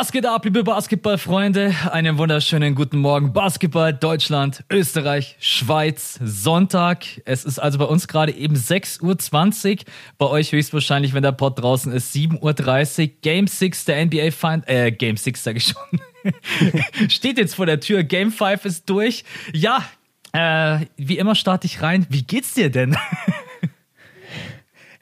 Was geht ab, liebe Basketballfreunde? Einen wunderschönen guten Morgen. Basketball, Deutschland, Österreich, Schweiz, Sonntag. Es ist also bei uns gerade eben 6.20 Uhr. Bei euch höchstwahrscheinlich, wenn der Pod draußen ist, 7.30 Uhr. Game 6 der NBA Find, äh, Game 6 sag ich schon. Steht jetzt vor der Tür. Game 5 ist durch. Ja, äh, wie immer starte ich rein. Wie geht's dir denn?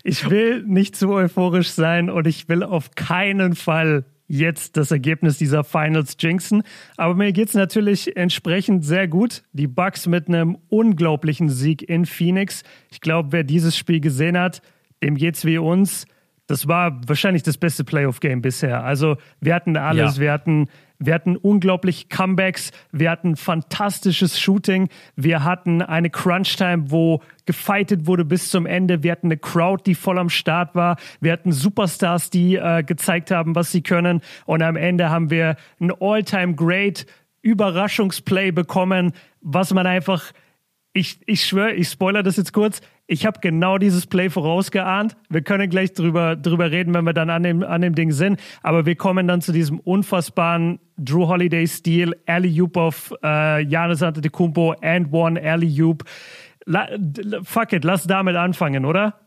ich will nicht zu euphorisch sein und ich will auf keinen Fall jetzt das Ergebnis dieser Finals jinxen. Aber mir geht es natürlich entsprechend sehr gut. Die Bucks mit einem unglaublichen Sieg in Phoenix. Ich glaube, wer dieses Spiel gesehen hat, dem geht's wie uns. Das war wahrscheinlich das beste Playoff-Game bisher. Also wir hatten alles. Ja. Wir hatten wir hatten unglaublich Comebacks, wir hatten fantastisches Shooting, wir hatten eine Crunch-Time, wo gefightet wurde bis zum Ende, wir hatten eine Crowd, die voll am Start war, wir hatten Superstars, die äh, gezeigt haben, was sie können und am Ende haben wir ein All-Time-Great Überraschungsplay bekommen, was man einfach ich, ich schwöre, ich spoiler das jetzt kurz. Ich habe genau dieses Play vorausgeahnt. Wir können gleich drüber, drüber reden, wenn wir dann an dem, an dem Ding sind. Aber wir kommen dann zu diesem unfassbaren Drew Holiday-Stil, Alley-Oop auf äh, Giannis Antetokounmpo and one Alley-Oop. Fuck it, lass damit anfangen, oder?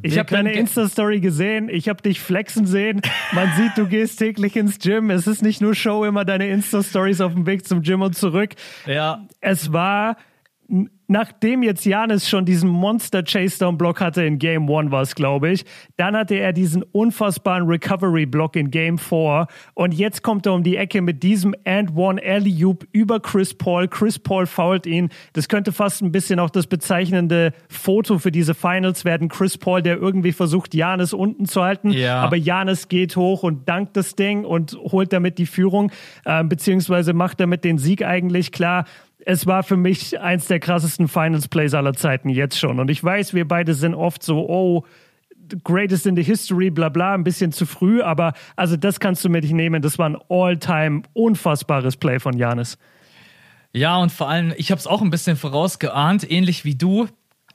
Ich habe deine Insta-Story gesehen, ich habe dich flexen sehen. Man sieht, du gehst täglich ins Gym. Es ist nicht nur Show, immer deine Insta-Stories auf dem Weg zum Gym und zurück. Ja. Es war nachdem jetzt Janis schon diesen Monster Chase-Down Block hatte in Game 1 war es, glaube ich, dann hatte er diesen unfassbaren Recovery Block in Game 4 und jetzt kommt er um die Ecke mit diesem and one alley oop über Chris Paul. Chris Paul fault ihn. Das könnte fast ein bisschen auch das bezeichnende Foto für diese Finals werden. Chris Paul, der irgendwie versucht, Janis unten zu halten, ja. aber Janis geht hoch und dankt das Ding und holt damit die Führung, äh, beziehungsweise macht damit den Sieg eigentlich klar es war für mich eins der krassesten Finals Plays aller Zeiten jetzt schon. Und ich weiß, wir beide sind oft so, oh, greatest in the history, bla bla, ein bisschen zu früh, aber also das kannst du mir nicht nehmen. Das war ein all-time unfassbares Play von Janis. Ja, und vor allem, ich habe es auch ein bisschen vorausgeahnt, ähnlich wie du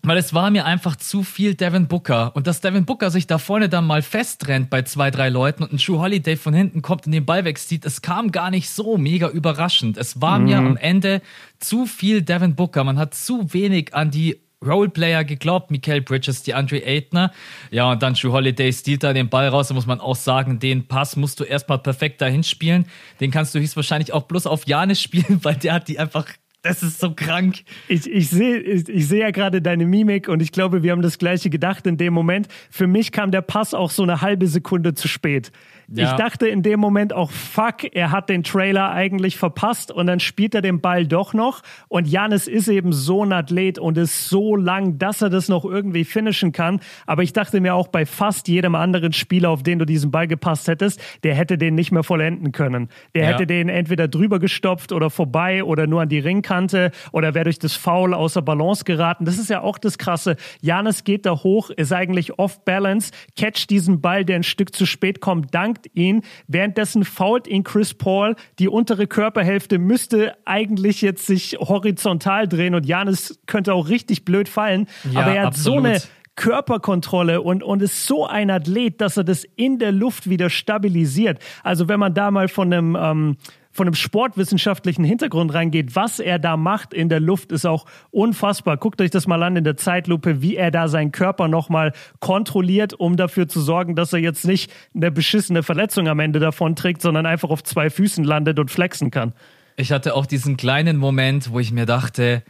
weil es war mir einfach zu viel Devin Booker. Und dass Devin Booker sich da vorne dann mal festrennt bei zwei, drei Leuten und ein True Holiday von hinten kommt und den Ball wegzieht, es kam gar nicht so mega überraschend. Es war mhm. mir am Ende zu viel Devin Booker. Man hat zu wenig an die Roleplayer geglaubt, Michael Bridges, die Andre Aitner. Ja, und dann True Holiday stiehlt da den Ball raus. Da muss man auch sagen, den Pass musst du erstmal perfekt dahin spielen. Den kannst du höchstwahrscheinlich auch bloß auf Janis spielen, weil der hat die einfach das ist so krank. Ich, ich sehe ich, ich seh ja gerade deine Mimik und ich glaube, wir haben das gleiche gedacht in dem Moment. Für mich kam der Pass auch so eine halbe Sekunde zu spät. Ja. Ich dachte in dem Moment auch, fuck, er hat den Trailer eigentlich verpasst und dann spielt er den Ball doch noch. Und Janis ist eben so ein Athlet und ist so lang, dass er das noch irgendwie finishen kann. Aber ich dachte mir auch bei fast jedem anderen Spieler, auf den du diesen Ball gepasst hättest, der hätte den nicht mehr vollenden können. Der ja. hätte den entweder drüber gestopft oder vorbei oder nur an die Ringkante oder wäre durch das Foul außer Balance geraten. Das ist ja auch das Krasse. Janis geht da hoch, ist eigentlich off balance, catcht diesen Ball, der ein Stück zu spät kommt, dank flankt ihn. Währenddessen fault ihn Chris Paul. Die untere Körperhälfte müsste eigentlich jetzt sich horizontal drehen und Janis könnte auch richtig blöd fallen. Ja, aber er hat absolut. so eine Körperkontrolle und, und ist so ein Athlet, dass er das in der Luft wieder stabilisiert. Also wenn man da mal von einem ähm, von einem sportwissenschaftlichen Hintergrund reingeht, was er da macht in der Luft, ist auch unfassbar. Guckt euch das mal an in der Zeitlupe, wie er da seinen Körper nochmal kontrolliert, um dafür zu sorgen, dass er jetzt nicht eine beschissene Verletzung am Ende davon trägt, sondern einfach auf zwei Füßen landet und flexen kann. Ich hatte auch diesen kleinen Moment, wo ich mir dachte,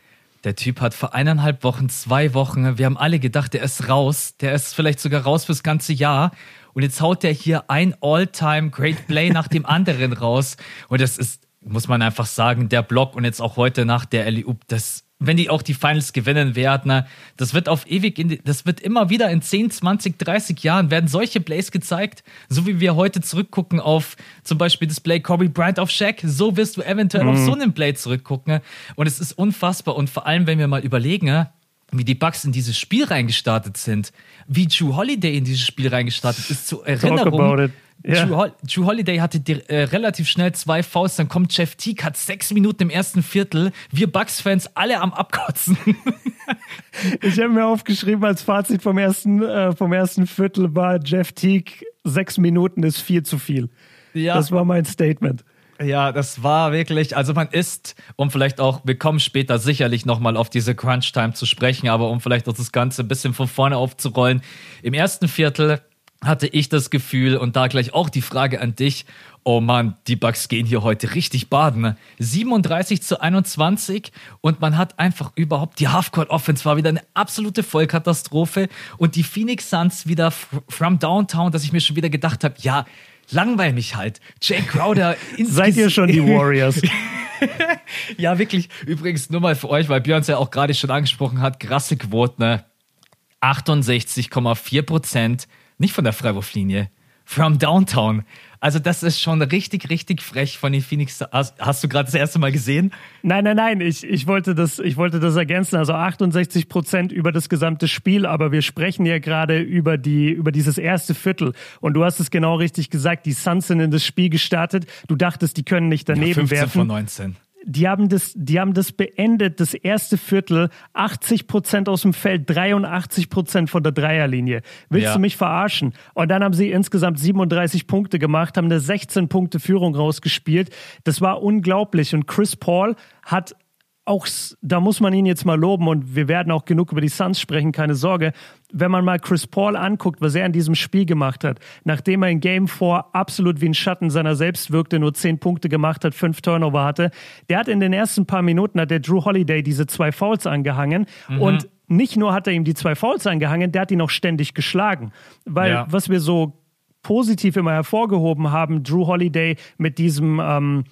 der Typ hat vor eineinhalb Wochen, zwei Wochen, wir haben alle gedacht, der ist raus, der ist vielleicht sogar raus fürs ganze Jahr. Und jetzt haut der hier ein All-Time Great Play nach dem anderen raus. Und das ist, muss man einfach sagen, der Block und jetzt auch heute nach der Alley-Oop, das wenn die auch die Finals gewinnen werden, das wird auf ewig, in die, das wird immer wieder in 10, 20, 30 Jahren werden solche Plays gezeigt, so wie wir heute zurückgucken auf zum Beispiel das Play Kobe Bryant auf Shaq, so wirst du eventuell mhm. auf so einen Play zurückgucken. Und es ist unfassbar. Und vor allem, wenn wir mal überlegen, wie die Bucks in dieses Spiel reingestartet sind, wie Drew Holiday in dieses Spiel reingestartet ist, zur Erinnerung. Yeah. Drew, Drew, Holiday hatte die, äh, relativ schnell zwei Fouls, dann kommt Jeff Teague, hat sechs Minuten im ersten Viertel. Wir Bucks-Fans alle am Abkotzen. ich habe mir aufgeschrieben, als Fazit vom ersten, äh, vom ersten Viertel war Jeff Teague, sechs Minuten ist viel zu viel. Ja. Das war mein Statement. Ja, das war wirklich, also man ist, um vielleicht auch, wir kommen später sicherlich nochmal auf diese Crunch-Time zu sprechen, aber um vielleicht auch das Ganze ein bisschen von vorne aufzurollen. Im ersten Viertel hatte ich das Gefühl und da gleich auch die Frage an dich. Oh Mann, die Bugs gehen hier heute richtig baden. 37 zu 21 und man hat einfach überhaupt die Halfcourt Offense war wieder eine absolute Vollkatastrophe und die Phoenix Suns wieder from Downtown, dass ich mir schon wieder gedacht habe, ja, langweil mich halt. Jay Crowder. Seid ihr schon die Warriors? ja, wirklich. Übrigens nur mal für euch, weil Björn es ja auch gerade schon angesprochen hat, krasse Quoten. Ne? 68,4 Prozent, nicht von der Freiwurflinie, from Downtown. Also das ist schon richtig, richtig frech von den Phoenix. Hast, hast du gerade das erste Mal gesehen? Nein, nein, nein. Ich, ich, wollte, das, ich wollte das ergänzen. Also 68 Prozent über das gesamte Spiel, aber wir sprechen ja gerade über, die, über dieses erste Viertel. Und du hast es genau richtig gesagt. Die Suns sind in das Spiel gestartet. Du dachtest, die können nicht daneben ja, 15 werfen. von 19 die haben das, die haben das beendet, das erste Viertel, 80 Prozent aus dem Feld, 83 Prozent von der Dreierlinie. Willst ja. du mich verarschen? Und dann haben sie insgesamt 37 Punkte gemacht, haben eine 16 Punkte Führung rausgespielt. Das war unglaublich. Und Chris Paul hat auch, da muss man ihn jetzt mal loben und wir werden auch genug über die Suns sprechen, keine Sorge. Wenn man mal Chris Paul anguckt, was er in diesem Spiel gemacht hat, nachdem er in Game 4 absolut wie ein Schatten seiner selbst wirkte, nur zehn Punkte gemacht hat, fünf Turnover hatte, der hat in den ersten paar Minuten, hat der Drew Holiday diese zwei Fouls angehangen mhm. und nicht nur hat er ihm die zwei Fouls angehangen, der hat ihn auch ständig geschlagen. Weil ja. was wir so positiv immer hervorgehoben haben, Drew Holiday mit diesem ähm,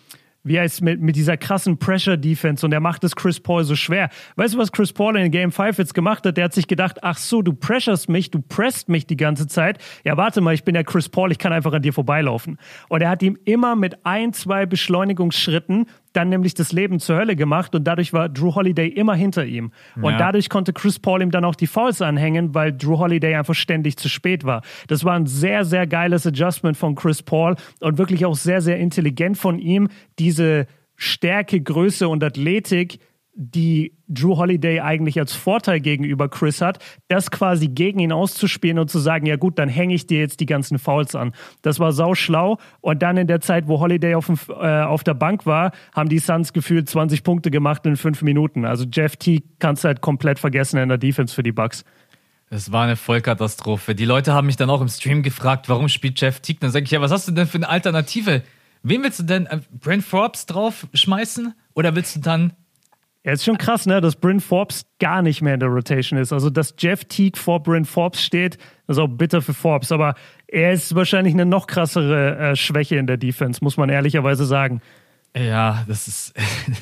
wie heißt mit, mit dieser krassen Pressure-Defense und er macht es Chris Paul so schwer. Weißt du, was Chris Paul in Game 5 jetzt gemacht hat? Der hat sich gedacht, ach so, du pressurst mich, du presst mich die ganze Zeit. Ja, warte mal, ich bin ja Chris Paul, ich kann einfach an dir vorbeilaufen. Und er hat ihm immer mit ein, zwei Beschleunigungsschritten dann nämlich das Leben zur Hölle gemacht und dadurch war Drew Holiday immer hinter ihm. Und ja. dadurch konnte Chris Paul ihm dann auch die Fouls anhängen, weil Drew Holiday einfach ständig zu spät war. Das war ein sehr, sehr geiles Adjustment von Chris Paul und wirklich auch sehr, sehr intelligent von ihm, diese Stärke, Größe und Athletik die Drew Holiday eigentlich als Vorteil gegenüber Chris hat, das quasi gegen ihn auszuspielen und zu sagen, ja gut, dann hänge ich dir jetzt die ganzen Fouls an. Das war sau schlau. Und dann in der Zeit, wo Holiday auf, dem, äh, auf der Bank war, haben die Suns gefühlt 20 Punkte gemacht in fünf Minuten. Also Jeff T kannst du halt komplett vergessen in der Defense für die Bucks. Es war eine Vollkatastrophe. Die Leute haben mich dann auch im Stream gefragt, warum spielt Jeff Teague? Dann sage ich, ja, was hast du denn für eine Alternative? Wen willst du denn? Äh, Brent Forbes drauf schmeißen? Oder willst du dann ja, ist schon krass, ne, dass Bryn Forbes gar nicht mehr in der Rotation ist. Also, dass Jeff Teague vor Bryn Forbes steht, ist auch bitter für Forbes. Aber er ist wahrscheinlich eine noch krassere äh, Schwäche in der Defense, muss man ehrlicherweise sagen. Ja, das ist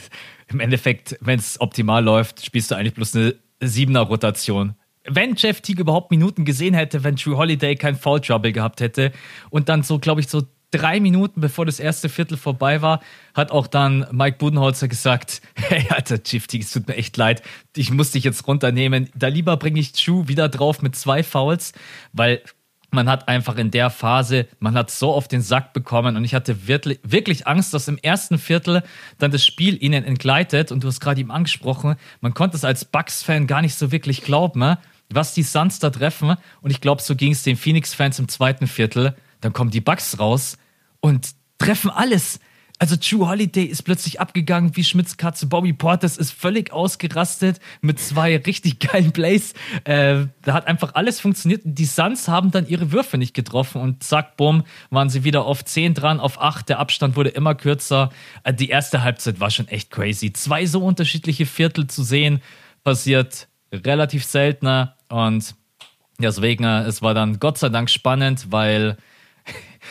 im Endeffekt, wenn es optimal läuft, spielst du eigentlich bloß eine Siebener-Rotation. Wenn Jeff Teague überhaupt Minuten gesehen hätte, wenn Drew Holiday kein Foul Trouble gehabt hätte und dann so, glaube ich, so drei Minuten bevor das erste Viertel vorbei war, hat auch dann Mike Budenholzer gesagt, hey Alter, Chifty, es tut mir echt leid, ich muss dich jetzt runternehmen. Da lieber bringe ich Chu wieder drauf mit zwei Fouls, weil man hat einfach in der Phase, man hat so auf den Sack bekommen und ich hatte wirklich, wirklich Angst, dass im ersten Viertel dann das Spiel ihnen entgleitet. Und du hast gerade ihm angesprochen, man konnte es als Bucks-Fan gar nicht so wirklich glauben, ne, was die Suns da treffen. Und ich glaube, so ging es den Phoenix-Fans im zweiten Viertel. Dann kommen die Bucks raus und treffen alles. Also True Holiday ist plötzlich abgegangen wie Schmitz Katze. Bobby Portis ist völlig ausgerastet mit zwei richtig geilen Plays. Äh, da hat einfach alles funktioniert. Die Suns haben dann ihre Würfe nicht getroffen und zack, bumm, waren sie wieder auf 10 dran, auf 8. Der Abstand wurde immer kürzer. Äh, die erste Halbzeit war schon echt crazy. Zwei so unterschiedliche Viertel zu sehen, passiert relativ seltener und deswegen, es war dann Gott sei Dank spannend, weil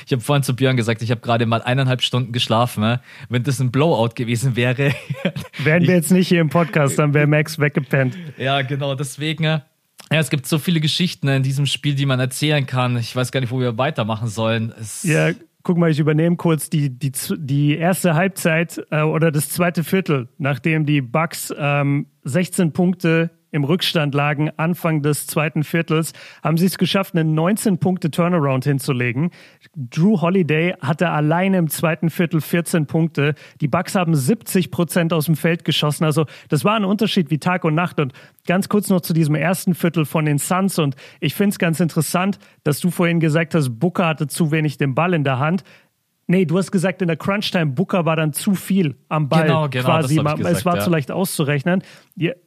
ich habe vorhin zu Björn gesagt, ich habe gerade mal eineinhalb Stunden geschlafen. Ne? Wenn das ein Blowout gewesen wäre. Wären wir jetzt nicht hier im Podcast, dann wäre Max weggepennt. Ja, genau, deswegen. Ja, es gibt so viele Geschichten in diesem Spiel, die man erzählen kann. Ich weiß gar nicht, wo wir weitermachen sollen. Es ja, guck mal, ich übernehme kurz die, die, die erste Halbzeit äh, oder das zweite Viertel, nachdem die Bucks ähm, 16 Punkte im Rückstand lagen, Anfang des zweiten Viertels, haben sie es geschafft, einen 19-Punkte-Turnaround hinzulegen. Drew Holiday hatte alleine im zweiten Viertel 14 Punkte. Die Bucks haben 70 Prozent aus dem Feld geschossen. Also das war ein Unterschied wie Tag und Nacht. Und ganz kurz noch zu diesem ersten Viertel von den Suns. Und ich finde es ganz interessant, dass du vorhin gesagt hast, Booker hatte zu wenig den Ball in der Hand Nee, du hast gesagt, in der Crunch-Time, Booker war dann zu viel am Ball. Genau, genau. Quasi. Gesagt, es war ja. zu leicht auszurechnen.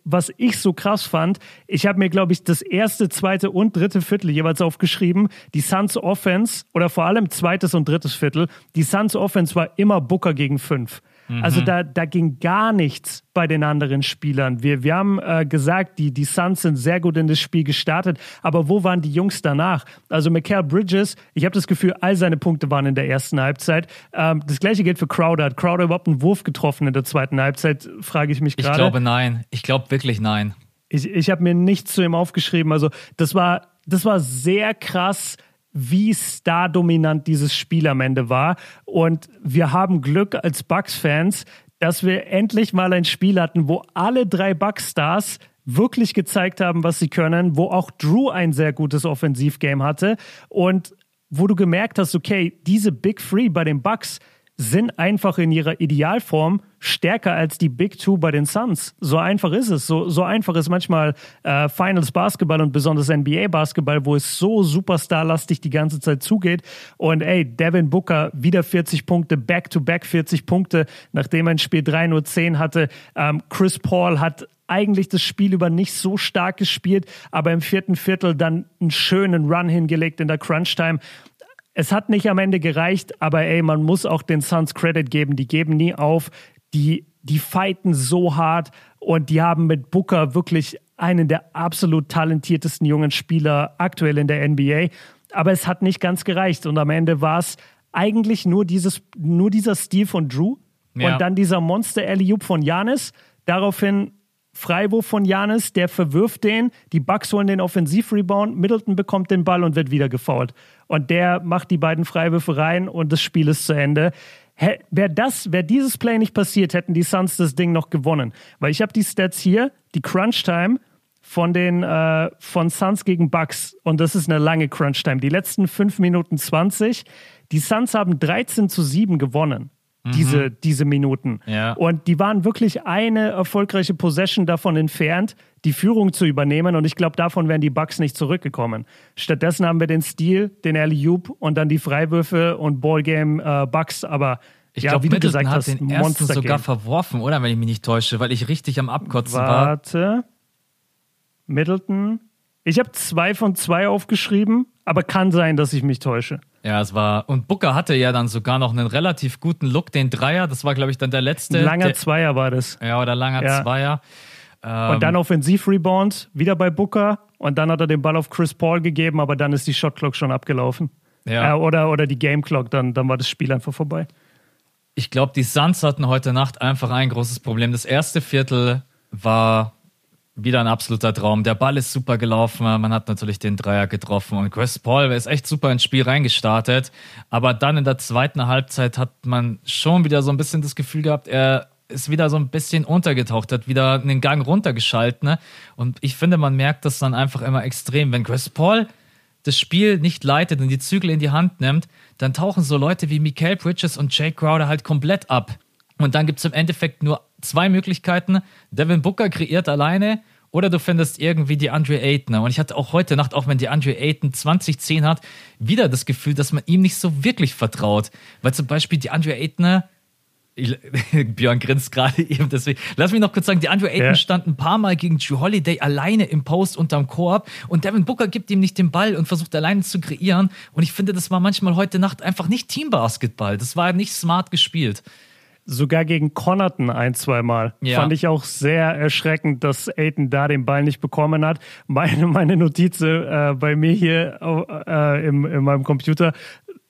Was ich so krass fand, ich habe mir, glaube ich, das erste, zweite und dritte Viertel jeweils aufgeschrieben. Die Suns Offense oder vor allem zweites und drittes Viertel. Die Suns Offense war immer Booker gegen fünf. Also mhm. da, da ging gar nichts bei den anderen Spielern. Wir, wir haben äh, gesagt, die, die Suns sind sehr gut in das Spiel gestartet, aber wo waren die Jungs danach? Also Michael Bridges, ich habe das Gefühl, all seine Punkte waren in der ersten Halbzeit. Ähm, das gleiche gilt für Crowder. Hat Crowder überhaupt einen Wurf getroffen in der zweiten Halbzeit, frage ich mich gerade. Ich glaube nein. Ich glaube wirklich nein. Ich, ich habe mir nichts zu ihm aufgeschrieben. Also das war, das war sehr krass wie star-dominant dieses Spiel am Ende war. Und wir haben Glück als Bucks-Fans, dass wir endlich mal ein Spiel hatten, wo alle drei Bucks-Stars wirklich gezeigt haben, was sie können, wo auch Drew ein sehr gutes Offensivgame hatte und wo du gemerkt hast, okay, diese Big Three bei den Bucks sind einfach in ihrer Idealform stärker als die Big Two bei den Suns. So einfach ist es. So, so einfach ist manchmal äh, Finals Basketball und besonders NBA Basketball, wo es so superstarlastig die ganze Zeit zugeht. Und ey, Devin Booker wieder 40 Punkte, Back-to-Back -back 40 Punkte, nachdem er ein Spiel 3 nur 10 hatte. Ähm, Chris Paul hat eigentlich das Spiel über nicht so stark gespielt, aber im vierten Viertel dann einen schönen Run hingelegt in der Crunch-Time. Es hat nicht am Ende gereicht, aber ey, man muss auch den Suns Credit geben. Die geben nie auf. Die, die fighten so hart und die haben mit Booker wirklich einen der absolut talentiertesten jungen Spieler aktuell in der NBA. Aber es hat nicht ganz gereicht und am Ende war es eigentlich nur, dieses, nur dieser Stil von Drew ja. und dann dieser Monster Alley von Janis. Daraufhin Freiwurf von Janis, der verwirft den, die Bucks holen den Offensivrebound, Middleton bekommt den Ball und wird wieder gefoult. Und der macht die beiden Freiwürfe rein und das Spiel ist zu Ende. Wäre das, wäre dieses Play nicht passiert, hätten die Suns das Ding noch gewonnen. Weil ich habe die Stats hier, die Crunch Time von den äh, von Suns gegen Bucks und das ist eine lange Crunch Time. Die letzten 5 Minuten 20. Die Suns haben 13 zu 7 gewonnen diese, mhm. diese Minuten. Ja. Und die waren wirklich eine erfolgreiche Possession davon entfernt, die Führung zu übernehmen. Und ich glaube, davon wären die Bucks nicht zurückgekommen. Stattdessen haben wir den Stil, den Alley und dann die Freiwürfe und Ballgame äh, Bucks. Aber ich ja, glaube, wie du gesagt hat hast, den ersten sogar verworfen, oder? Wenn ich mich nicht täusche, weil ich richtig am Abkotzen Warte. war. Warte. Middleton. Ich habe zwei von zwei aufgeschrieben, aber kann sein, dass ich mich täusche. Ja, es war. Und Booker hatte ja dann sogar noch einen relativ guten Look, den Dreier. Das war, glaube ich, dann der letzte. Langer der, Zweier war das. Ja, oder langer ja. Zweier. Ähm, und dann Offensiv-Rebound, wieder bei Booker. Und dann hat er den Ball auf Chris Paul gegeben, aber dann ist die Shotclock schon abgelaufen. Ja. Äh, oder, oder die Game Clock, dann, dann war das Spiel einfach vorbei. Ich glaube, die Suns hatten heute Nacht einfach ein großes Problem. Das erste Viertel war wieder ein absoluter Traum. Der Ball ist super gelaufen. Man hat natürlich den Dreier getroffen und Chris Paul ist echt super ins Spiel reingestartet. Aber dann in der zweiten Halbzeit hat man schon wieder so ein bisschen das Gefühl gehabt, er ist wieder so ein bisschen untergetaucht, hat wieder einen Gang runtergeschaltet. Ne? Und ich finde, man merkt das dann einfach immer extrem. Wenn Chris Paul das Spiel nicht leitet und die Zügel in die Hand nimmt, dann tauchen so Leute wie Mikael Bridges und Jake Crowder halt komplett ab. Und dann gibt es im Endeffekt nur zwei Möglichkeiten. Devin Booker kreiert alleine oder du findest irgendwie die Andre Ayton. Und ich hatte auch heute Nacht, auch wenn die Andre Ayton 2010 hat, wieder das Gefühl, dass man ihm nicht so wirklich vertraut. Weil zum Beispiel die Andre Ayton, Björn grinst gerade eben, deswegen. Lass mich noch kurz sagen, die Andre Ayton ja. stand ein paar Mal gegen Drew Holiday alleine im Post unterm Korb und Devin Booker gibt ihm nicht den Ball und versucht alleine zu kreieren. Und ich finde, das war manchmal heute Nacht einfach nicht Teambasketball. Das war nicht smart gespielt sogar gegen Connaughton ein, zweimal. Ja. Fand ich auch sehr erschreckend, dass Aiden da den Ball nicht bekommen hat. Meine, meine Notiz äh, bei mir hier äh, im, in meinem Computer,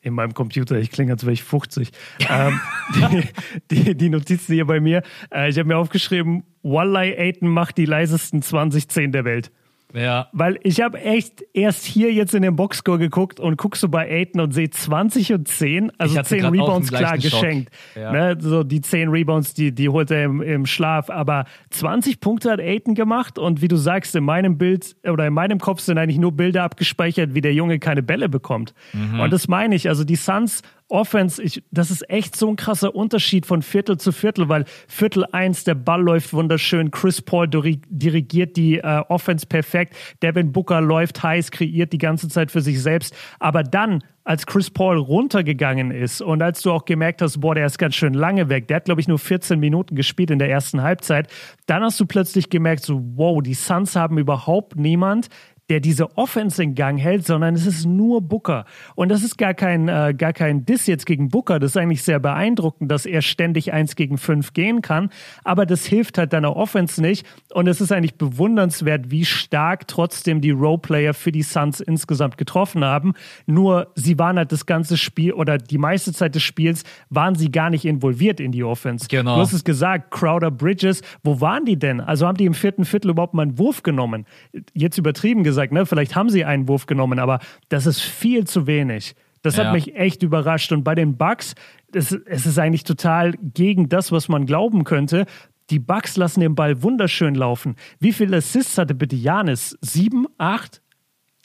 in meinem Computer, ich klinge, als wäre ich 50. ähm, die, die, die, Notizen hier bei mir, äh, ich habe mir aufgeschrieben, Wallahi Aiden macht die leisesten 2010 der Welt. Ja. Weil ich habe echt erst hier jetzt in den Boxscore geguckt und guckst so bei Aiden und sehe 20 und 10, also 10 Rebounds klar geschenkt. Ja. Ne, so die 10 Rebounds, die, die holt er im, im Schlaf. Aber 20 Punkte hat Aiden gemacht und wie du sagst, in meinem Bild oder in meinem Kopf sind eigentlich nur Bilder abgespeichert, wie der Junge keine Bälle bekommt. Mhm. Und das meine ich. Also die Suns Offense, ich, das ist echt so ein krasser Unterschied von Viertel zu Viertel, weil Viertel 1, der Ball läuft wunderschön, Chris Paul dirigiert die äh, Offense perfekt, Devin Booker läuft heiß, kreiert die ganze Zeit für sich selbst, aber dann als Chris Paul runtergegangen ist und als du auch gemerkt hast, boah, der ist ganz schön lange weg, der hat, glaube ich, nur 14 Minuten gespielt in der ersten Halbzeit, dann hast du plötzlich gemerkt, so, wow, die Suns haben überhaupt niemand, der diese Offense in Gang hält, sondern es ist nur Booker. Und das ist gar kein, äh, gar kein Diss jetzt gegen Booker. Das ist eigentlich sehr beeindruckend, dass er ständig eins gegen fünf gehen kann. Aber das hilft halt deiner Offense nicht. Und es ist eigentlich bewundernswert, wie stark trotzdem die Roleplayer für die Suns insgesamt getroffen haben. Nur sie waren halt das ganze Spiel oder die meiste Zeit des Spiels waren sie gar nicht involviert in die Offense. Genau. Du hast es gesagt, Crowder Bridges, wo waren die denn? Also haben die im vierten Viertel überhaupt mal einen Wurf genommen? Jetzt übertrieben gesagt gesagt, ne? Vielleicht haben sie einen Wurf genommen, aber das ist viel zu wenig. Das ja. hat mich echt überrascht. Und bei den Bucks, es, es ist eigentlich total gegen das, was man glauben könnte. Die Bucks lassen den Ball wunderschön laufen. Wie viele Assists hatte bitte Janis? Sieben, acht?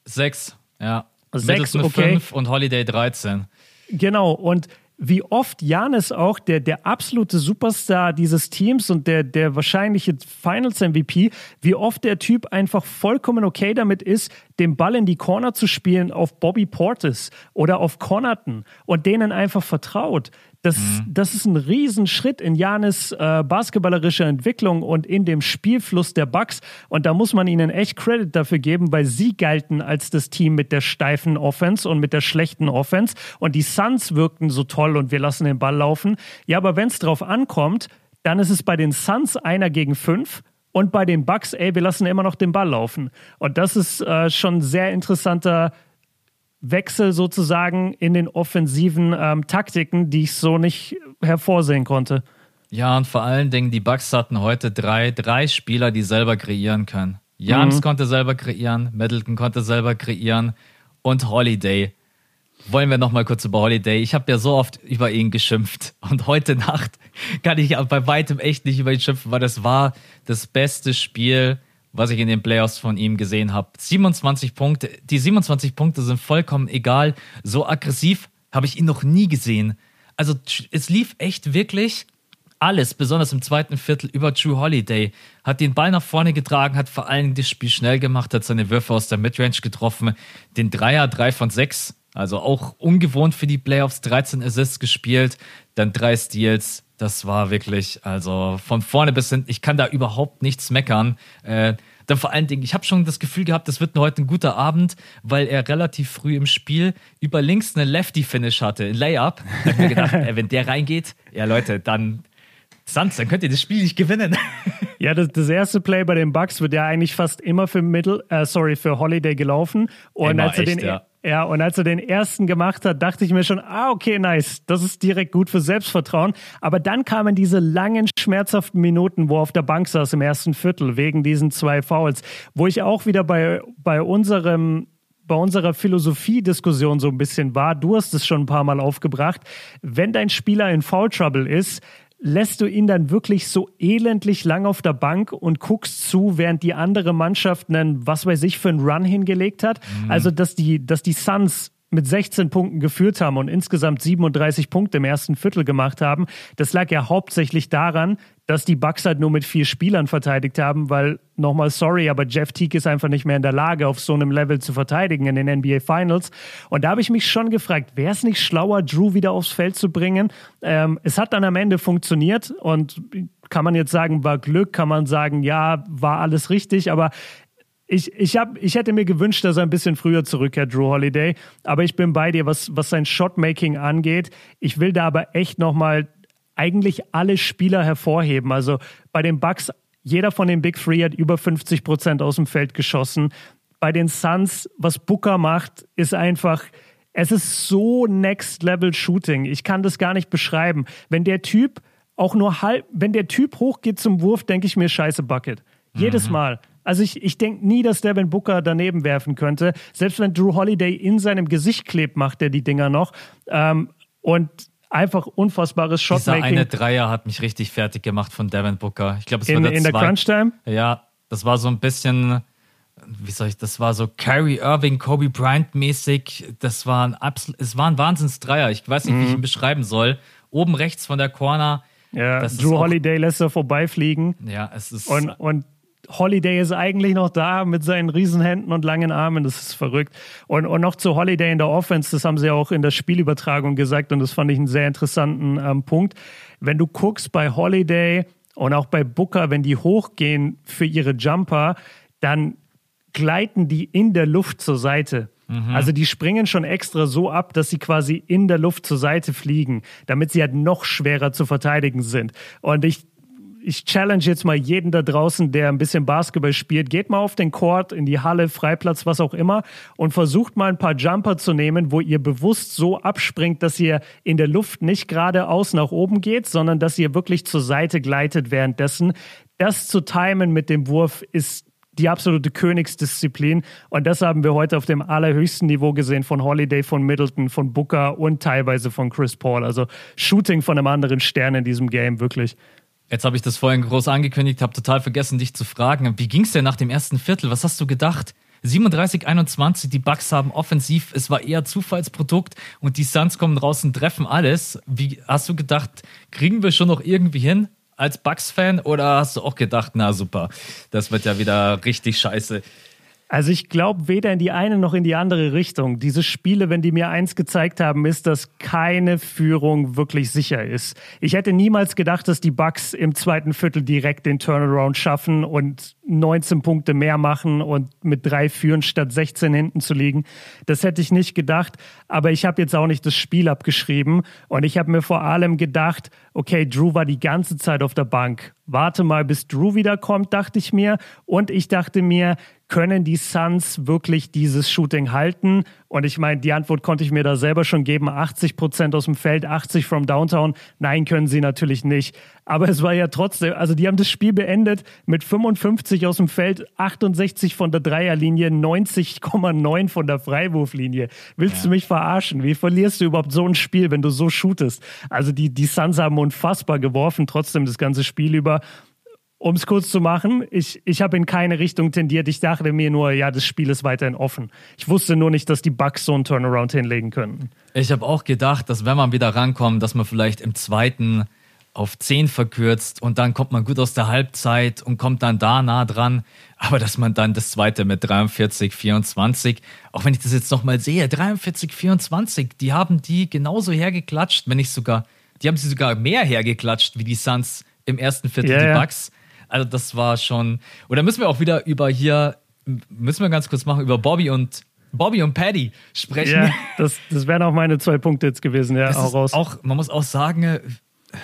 Sechs, ja. Sechs, okay. fünf und Holiday 13. Genau, und wie oft Janis auch, der, der absolute Superstar dieses Teams und der, der wahrscheinliche Finals-MVP, wie oft der Typ einfach vollkommen okay damit ist, den Ball in die Corner zu spielen auf Bobby Portis oder auf Connaughton und denen einfach vertraut. Das, mhm. das ist ein Riesenschritt in Janis äh, basketballerischer Entwicklung und in dem Spielfluss der Bucks. Und da muss man ihnen echt Credit dafür geben, weil sie galten als das Team mit der steifen Offense und mit der schlechten Offense. Und die Suns wirkten so toll und wir lassen den Ball laufen. Ja, aber wenn es drauf ankommt, dann ist es bei den Suns einer gegen fünf. Und bei den Bucks, ey, wir lassen immer noch den Ball laufen. Und das ist äh, schon ein sehr interessanter Wechsel sozusagen in den offensiven ähm, Taktiken, die ich so nicht hervorsehen konnte. Ja, und vor allen Dingen, die Bucks hatten heute drei, drei Spieler, die selber kreieren können. Jans mhm. konnte selber kreieren, Middleton konnte selber kreieren und Holiday. Wollen wir noch mal kurz über Holiday? Ich habe ja so oft über ihn geschimpft und heute Nacht kann ich bei weitem echt nicht über ihn schimpfen, weil das war das beste Spiel was ich in den Playoffs von ihm gesehen habe. 27 Punkte. Die 27 Punkte sind vollkommen egal. So aggressiv habe ich ihn noch nie gesehen. Also es lief echt wirklich alles, besonders im zweiten Viertel, über Drew Holiday. Hat den Ball nach vorne getragen, hat vor allem das Spiel schnell gemacht, hat seine Würfe aus der Midrange getroffen. Den Dreier, drei von sechs. Also auch ungewohnt für die Playoffs, 13 Assists gespielt, dann drei Steals, das war wirklich, also von vorne bis hinten, ich kann da überhaupt nichts meckern. Äh, dann vor allen Dingen, ich habe schon das Gefühl gehabt, das wird heute ein guter Abend, weil er relativ früh im Spiel über links eine Lefty-Finish hatte, ein Layup. Da hab ich mir gedacht, ey, wenn der reingeht, ja Leute, dann Suns, dann könnt ihr das Spiel nicht gewinnen. Ja, das, das erste Play bei den Bucks wird ja eigentlich fast immer für Mittel, äh, sorry, für Holiday gelaufen. Und immer als er echt, den, ja. Ja, und als er den ersten gemacht hat, dachte ich mir schon, ah, okay, nice, das ist direkt gut für Selbstvertrauen. Aber dann kamen diese langen, schmerzhaften Minuten, wo er auf der Bank saß im ersten Viertel, wegen diesen zwei Fouls, wo ich auch wieder bei, bei unserem bei unserer Philosophiediskussion so ein bisschen war, du hast es schon ein paar Mal aufgebracht, wenn dein Spieler in Foul Trouble ist, lässt du ihn dann wirklich so elendlich lang auf der Bank und guckst zu, während die andere Mannschaft einen, was weiß ich, für einen Run hingelegt hat. Mhm. Also, dass die, dass die Suns mit 16 Punkten geführt haben und insgesamt 37 Punkte im ersten Viertel gemacht haben. Das lag ja hauptsächlich daran, dass die Bucks halt nur mit vier Spielern verteidigt haben, weil nochmal sorry, aber Jeff Teague ist einfach nicht mehr in der Lage, auf so einem Level zu verteidigen in den NBA Finals. Und da habe ich mich schon gefragt, wäre es nicht schlauer, Drew wieder aufs Feld zu bringen? Ähm, es hat dann am Ende funktioniert und kann man jetzt sagen, war Glück, kann man sagen, ja, war alles richtig, aber ich, ich, hab, ich hätte mir gewünscht, dass er ein bisschen früher zurückkehrt, Drew Holiday. Aber ich bin bei dir, was, was sein Shotmaking angeht. Ich will da aber echt nochmal eigentlich alle Spieler hervorheben. Also bei den Bucks, jeder von den Big Three hat über 50 Prozent aus dem Feld geschossen. Bei den Suns, was Booker macht, ist einfach, es ist so Next Level Shooting. Ich kann das gar nicht beschreiben. Wenn der Typ auch nur halb, wenn der Typ hochgeht zum Wurf, denke ich mir, scheiße Bucket. Jedes mhm. Mal. Also ich, ich denke nie, dass Devin Booker daneben werfen könnte. Selbst wenn Drew Holiday in seinem Gesicht klebt, macht er die Dinger noch. Ähm, und einfach unfassbares Shotmaking. Dieser eine Dreier hat mich richtig fertig gemacht von Devin Booker. Ich glaube, es in, war der In der Crunch Time? Ja, das war so ein bisschen wie soll ich, das war so Kyrie Irving, Kobe Bryant mäßig. Das war ein absolut, es war ein Wahnsinnsdreier. Ich weiß nicht, mhm. wie ich mhm. ihn beschreiben soll. Oben rechts von der Corner. Ja, Drew Holiday lässt er vorbeifliegen. Ja, es ist. Und, und Holiday ist eigentlich noch da mit seinen Riesenhänden und langen Armen. Das ist verrückt. Und, und noch zu Holiday in der Offense, das haben sie auch in der Spielübertragung gesagt und das fand ich einen sehr interessanten ähm, Punkt. Wenn du guckst bei Holiday und auch bei Booker, wenn die hochgehen für ihre Jumper, dann gleiten die in der Luft zur Seite. Mhm. Also die springen schon extra so ab, dass sie quasi in der Luft zur Seite fliegen, damit sie halt noch schwerer zu verteidigen sind. Und ich ich challenge jetzt mal jeden da draußen, der ein bisschen Basketball spielt. Geht mal auf den Court, in die Halle, Freiplatz, was auch immer und versucht mal ein paar Jumper zu nehmen, wo ihr bewusst so abspringt, dass ihr in der Luft nicht geradeaus nach oben geht, sondern dass ihr wirklich zur Seite gleitet währenddessen. Das zu timen mit dem Wurf ist die absolute Königsdisziplin. Und das haben wir heute auf dem allerhöchsten Niveau gesehen von Holiday, von Middleton, von Booker und teilweise von Chris Paul. Also Shooting von einem anderen Stern in diesem Game, wirklich. Jetzt habe ich das vorhin groß angekündigt, habe total vergessen, dich zu fragen. Wie ging es denn nach dem ersten Viertel? Was hast du gedacht? 37, 21, die Bucks haben offensiv, es war eher Zufallsprodukt und die Suns kommen und treffen alles. Wie hast du gedacht, kriegen wir schon noch irgendwie hin? als Bucks-Fan oder hast du auch gedacht, na super, das wird ja wieder richtig scheiße? Also ich glaube weder in die eine noch in die andere Richtung. Diese Spiele, wenn die mir eins gezeigt haben, ist, dass keine Führung wirklich sicher ist. Ich hätte niemals gedacht, dass die Bucks im zweiten Viertel direkt den Turnaround schaffen und 19 Punkte mehr machen und mit drei führen statt 16 hinten zu liegen. Das hätte ich nicht gedacht. Aber ich habe jetzt auch nicht das Spiel abgeschrieben und ich habe mir vor allem gedacht, okay, Drew war die ganze Zeit auf der Bank. Warte mal, bis Drew wiederkommt, dachte ich mir. Und ich dachte mir, können die Suns wirklich dieses Shooting halten? Und ich meine, die Antwort konnte ich mir da selber schon geben. 80 Prozent aus dem Feld, 80 from Downtown. Nein, können sie natürlich nicht. Aber es war ja trotzdem, also die haben das Spiel beendet mit 55 aus dem Feld, 68 von der Dreierlinie, 90,9 von der Freiwurflinie. Willst ja. du mich verarschen? Wie verlierst du überhaupt so ein Spiel, wenn du so shootest? Also die, die Suns haben unfassbar geworfen, trotzdem das ganze Spiel über um es kurz zu machen, ich, ich habe in keine Richtung tendiert. Ich dachte mir nur, ja, das Spiel ist weiterhin offen. Ich wusste nur nicht, dass die Bugs so einen Turnaround hinlegen könnten. Ich habe auch gedacht, dass wenn man wieder rankommt, dass man vielleicht im zweiten auf 10 verkürzt und dann kommt man gut aus der Halbzeit und kommt dann da nah dran. Aber dass man dann das zweite mit 43, 24, auch wenn ich das jetzt nochmal sehe, 43, 24, die haben die genauso hergeklatscht, wenn nicht sogar, die haben sie sogar mehr hergeklatscht wie die Suns im ersten Viertel, yeah, die Bugs. Also das war schon. Oder müssen wir auch wieder über hier, müssen wir ganz kurz machen, über Bobby und Bobby und Paddy sprechen. Ja, das, das wären auch meine zwei Punkte jetzt gewesen, ja, auch raus. Auch, man muss auch sagen,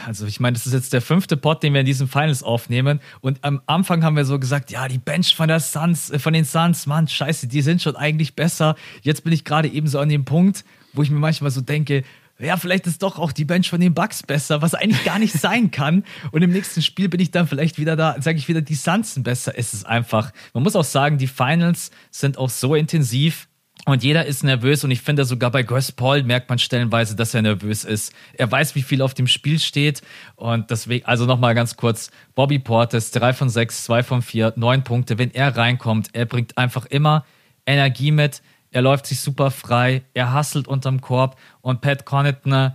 also ich meine, das ist jetzt der fünfte Pod, den wir in diesen Finals aufnehmen. Und am Anfang haben wir so gesagt, ja, die Bench von der Suns, äh, von den Suns, Mann, scheiße, die sind schon eigentlich besser. Jetzt bin ich gerade eben so an dem Punkt, wo ich mir manchmal so denke, ja, vielleicht ist doch auch die Bench von den Bucks besser, was eigentlich gar nicht sein kann. Und im nächsten Spiel bin ich dann vielleicht wieder da, sage ich wieder, die Suns besser. Es ist einfach, man muss auch sagen, die Finals sind auch so intensiv und jeder ist nervös und ich finde sogar bei Chris Paul merkt man stellenweise, dass er nervös ist. Er weiß, wie viel auf dem Spiel steht und deswegen, also nochmal ganz kurz, Bobby Portis, drei von sechs, zwei von vier, neun Punkte. Wenn er reinkommt, er bringt einfach immer Energie mit er läuft sich super frei, er hasselt unterm Korb und Pat Connaughton,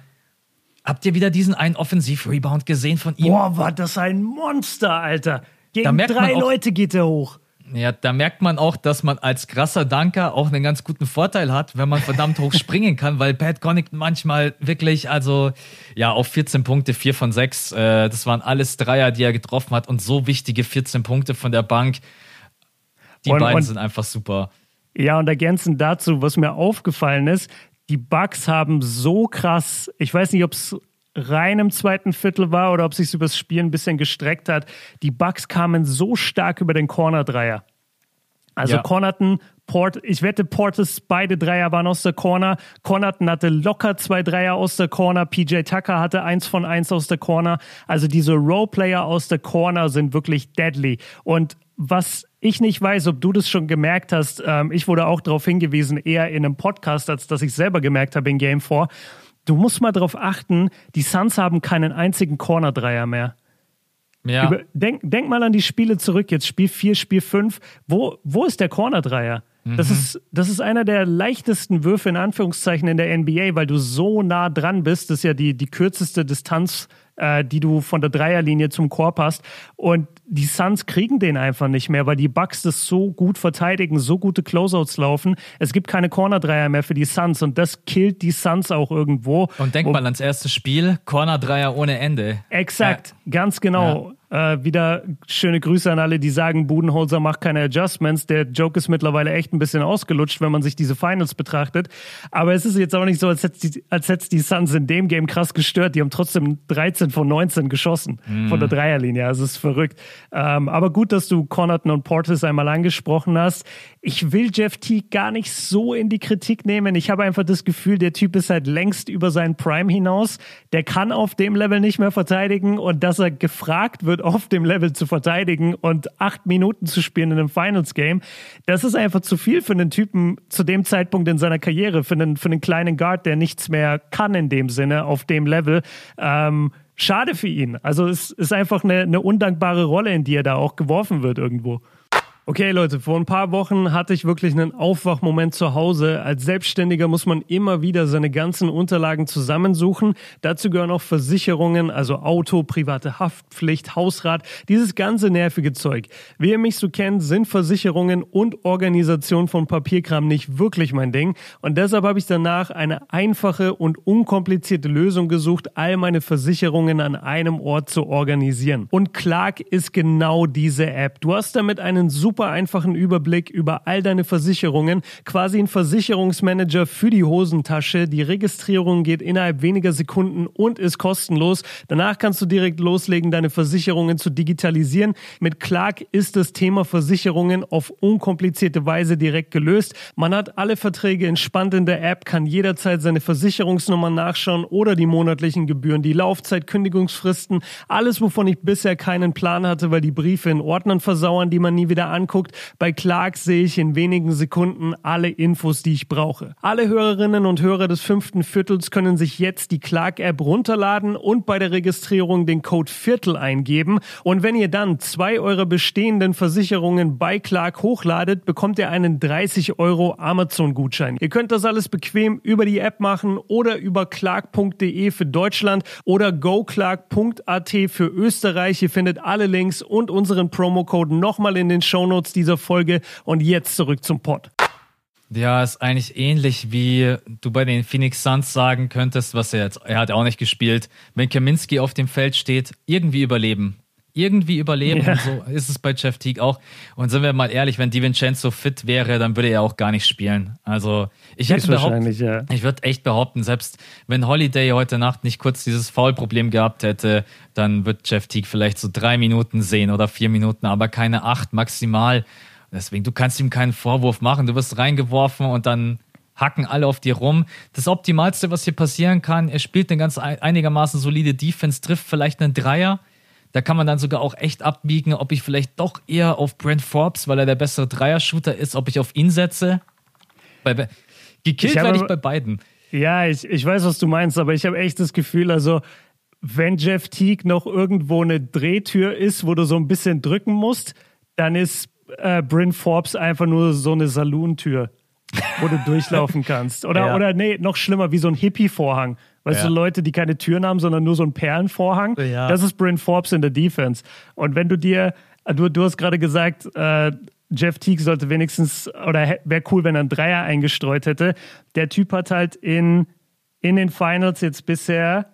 habt ihr wieder diesen einen Offensiv-Rebound gesehen von ihm? Boah, war das ein Monster, Alter. Gegen drei auch, Leute geht er hoch. Ja, da merkt man auch, dass man als krasser Danker auch einen ganz guten Vorteil hat, wenn man verdammt hoch springen kann, weil Pat Connaughton manchmal wirklich, also ja, auf 14 Punkte, 4 von 6, äh, das waren alles Dreier, die er getroffen hat und so wichtige 14 Punkte von der Bank. Die und, beiden und sind einfach super. Ja, und ergänzend dazu, was mir aufgefallen ist, die Bugs haben so krass, ich weiß nicht, ob es rein im zweiten Viertel war oder ob sich über das Spiel ein bisschen gestreckt hat. Die Bugs kamen so stark über den Corner-Dreier. Also ja. Connaughton, Port, ich wette, Portis, beide Dreier waren aus der Corner. Connaughton hatte locker zwei Dreier aus der Corner. PJ Tucker hatte eins von eins aus der Corner. Also diese Roleplayer aus der Corner sind wirklich deadly. Und was ich nicht weiß, ob du das schon gemerkt hast, ähm, ich wurde auch darauf hingewiesen, eher in einem Podcast, als dass ich selber gemerkt habe in Game 4. Du musst mal darauf achten, die Suns haben keinen einzigen Corner-Dreier mehr. Ja. Über, denk, denk mal an die Spiele zurück, jetzt Spiel 4, Spiel 5. Wo, wo ist der Corner-Dreier? Das, mhm. ist, das ist einer der leichtesten Würfe in Anführungszeichen in der NBA, weil du so nah dran bist. Das ist ja die, die kürzeste Distanz äh, die du von der Dreierlinie zum Korb hast. Und die Suns kriegen den einfach nicht mehr, weil die Bucks das so gut verteidigen, so gute Closeouts laufen. Es gibt keine Corner-Dreier mehr für die Suns und das killt die Suns auch irgendwo. Und denk mal ans erste Spiel, Corner-Dreier ohne Ende. Exakt, ja. ganz genau. Ja. Äh, wieder schöne Grüße an alle, die sagen, Budenholzer macht keine Adjustments. Der Joke ist mittlerweile echt ein bisschen ausgelutscht, wenn man sich diese Finals betrachtet. Aber es ist jetzt auch nicht so, als hätte die, als die Suns in dem Game krass gestört. Die haben trotzdem 13 von 19 geschossen mm. von der Dreierlinie. Also es ist verrückt. Ähm, aber gut, dass du Connaughton und Portis einmal angesprochen hast. Ich will Jeff Teague gar nicht so in die Kritik nehmen. Ich habe einfach das Gefühl, der Typ ist halt längst über seinen Prime hinaus. Der kann auf dem Level nicht mehr verteidigen und dass er gefragt auf dem Level zu verteidigen und acht Minuten zu spielen in einem Finals-Game, das ist einfach zu viel für einen Typen zu dem Zeitpunkt in seiner Karriere, für einen, für einen kleinen Guard, der nichts mehr kann in dem Sinne, auf dem Level. Ähm, schade für ihn. Also es ist einfach eine, eine undankbare Rolle, in die er da auch geworfen wird irgendwo. Okay, Leute, vor ein paar Wochen hatte ich wirklich einen Aufwachmoment zu Hause. Als Selbstständiger muss man immer wieder seine ganzen Unterlagen zusammensuchen. Dazu gehören auch Versicherungen, also Auto, private Haftpflicht, Hausrat, dieses ganze nervige Zeug. Wie ihr mich so kennt, sind Versicherungen und Organisation von Papierkram nicht wirklich mein Ding. Und deshalb habe ich danach eine einfache und unkomplizierte Lösung gesucht, all meine Versicherungen an einem Ort zu organisieren. Und Clark ist genau diese App. Du hast damit einen super super einfachen Überblick über all deine Versicherungen, quasi ein Versicherungsmanager für die Hosentasche. Die Registrierung geht innerhalb weniger Sekunden und ist kostenlos. Danach kannst du direkt loslegen, deine Versicherungen zu digitalisieren. Mit Clark ist das Thema Versicherungen auf unkomplizierte Weise direkt gelöst. Man hat alle Verträge entspannt in der App, kann jederzeit seine Versicherungsnummer nachschauen oder die monatlichen Gebühren, die Laufzeit, Kündigungsfristen, alles, wovon ich bisher keinen Plan hatte, weil die Briefe in Ordnern versauern, die man nie wieder an anguckt, bei Clark sehe ich in wenigen Sekunden alle Infos, die ich brauche. Alle Hörerinnen und Hörer des fünften Viertels können sich jetzt die Clark-App runterladen und bei der Registrierung den Code Viertel eingeben. Und wenn ihr dann zwei eurer bestehenden Versicherungen bei Clark hochladet, bekommt ihr einen 30 Euro Amazon-Gutschein. Ihr könnt das alles bequem über die App machen oder über clark.de für Deutschland oder goclark.at für Österreich. Ihr findet alle Links und unseren Promocode nochmal in den Show Shownotes dieser Folge. Und jetzt zurück zum Pod. Ja, ist eigentlich ähnlich wie du bei den Phoenix Suns sagen könntest, was er jetzt, er hat auch nicht gespielt. Wenn Kaminski auf dem Feld steht, irgendwie überleben. Irgendwie überleben. Ja. So ist es bei Jeff Teague auch. Und sind wir mal ehrlich, wenn DiVincenzo fit wäre, dann würde er auch gar nicht spielen. Also ich würde ja. ich würde echt behaupten, selbst wenn Holiday heute Nacht nicht kurz dieses Foul-Problem gehabt hätte, dann wird Jeff Teague vielleicht so drei Minuten sehen oder vier Minuten, aber keine acht maximal. Deswegen, du kannst ihm keinen Vorwurf machen. Du wirst reingeworfen und dann hacken alle auf dir rum. Das Optimalste, was hier passieren kann, er spielt eine ganz einigermaßen solide Defense, trifft vielleicht einen Dreier. Da kann man dann sogar auch echt abbiegen, ob ich vielleicht doch eher auf Brent Forbes, weil er der bessere Dreier-Shooter ist, ob ich auf ihn setze. Bei, gekillt werde ich bei beiden. Ja, ich, ich weiß, was du meinst, aber ich habe echt das Gefühl, also wenn Jeff Teague noch irgendwo eine Drehtür ist, wo du so ein bisschen drücken musst, dann ist äh, Bryn Forbes einfach nur so eine Saloon-Tür, wo du durchlaufen kannst. Oder, ja. oder nee, noch schlimmer, wie so ein Hippie-Vorhang. Weißt ja. du, Leute, die keine Türen haben, sondern nur so einen Perlenvorhang. Ja. Das ist Bryn Forbes in der Defense. Und wenn du dir, du, du hast gerade gesagt, äh, Jeff Teague sollte wenigstens, oder wäre cool, wenn er einen Dreier eingestreut hätte. Der Typ hat halt in, in den Finals jetzt bisher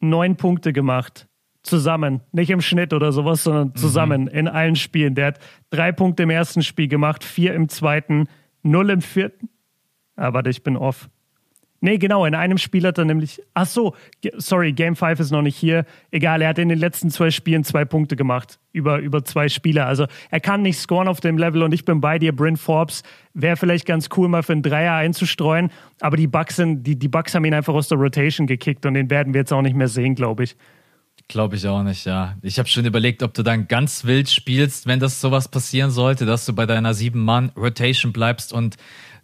neun Punkte gemacht. Zusammen. Nicht im Schnitt oder sowas, sondern mhm. zusammen mhm. in allen Spielen. Der hat drei Punkte im ersten Spiel gemacht, vier im zweiten, null im vierten. Ah, warte, ich bin off. Nee, genau, in einem Spiel hat er nämlich. Ach so, sorry, Game 5 ist noch nicht hier. Egal, er hat in den letzten zwei Spielen zwei Punkte gemacht. Über, über zwei Spiele. Also er kann nicht scoren auf dem Level und ich bin bei dir. Bryn Forbes wäre vielleicht ganz cool, mal für einen Dreier einzustreuen. Aber die Bucks, sind, die, die Bucks haben ihn einfach aus der Rotation gekickt und den werden wir jetzt auch nicht mehr sehen, glaube ich. Glaube ich auch nicht, ja. Ich habe schon überlegt, ob du dann ganz wild spielst, wenn das sowas passieren sollte, dass du bei deiner sieben-Mann-Rotation bleibst und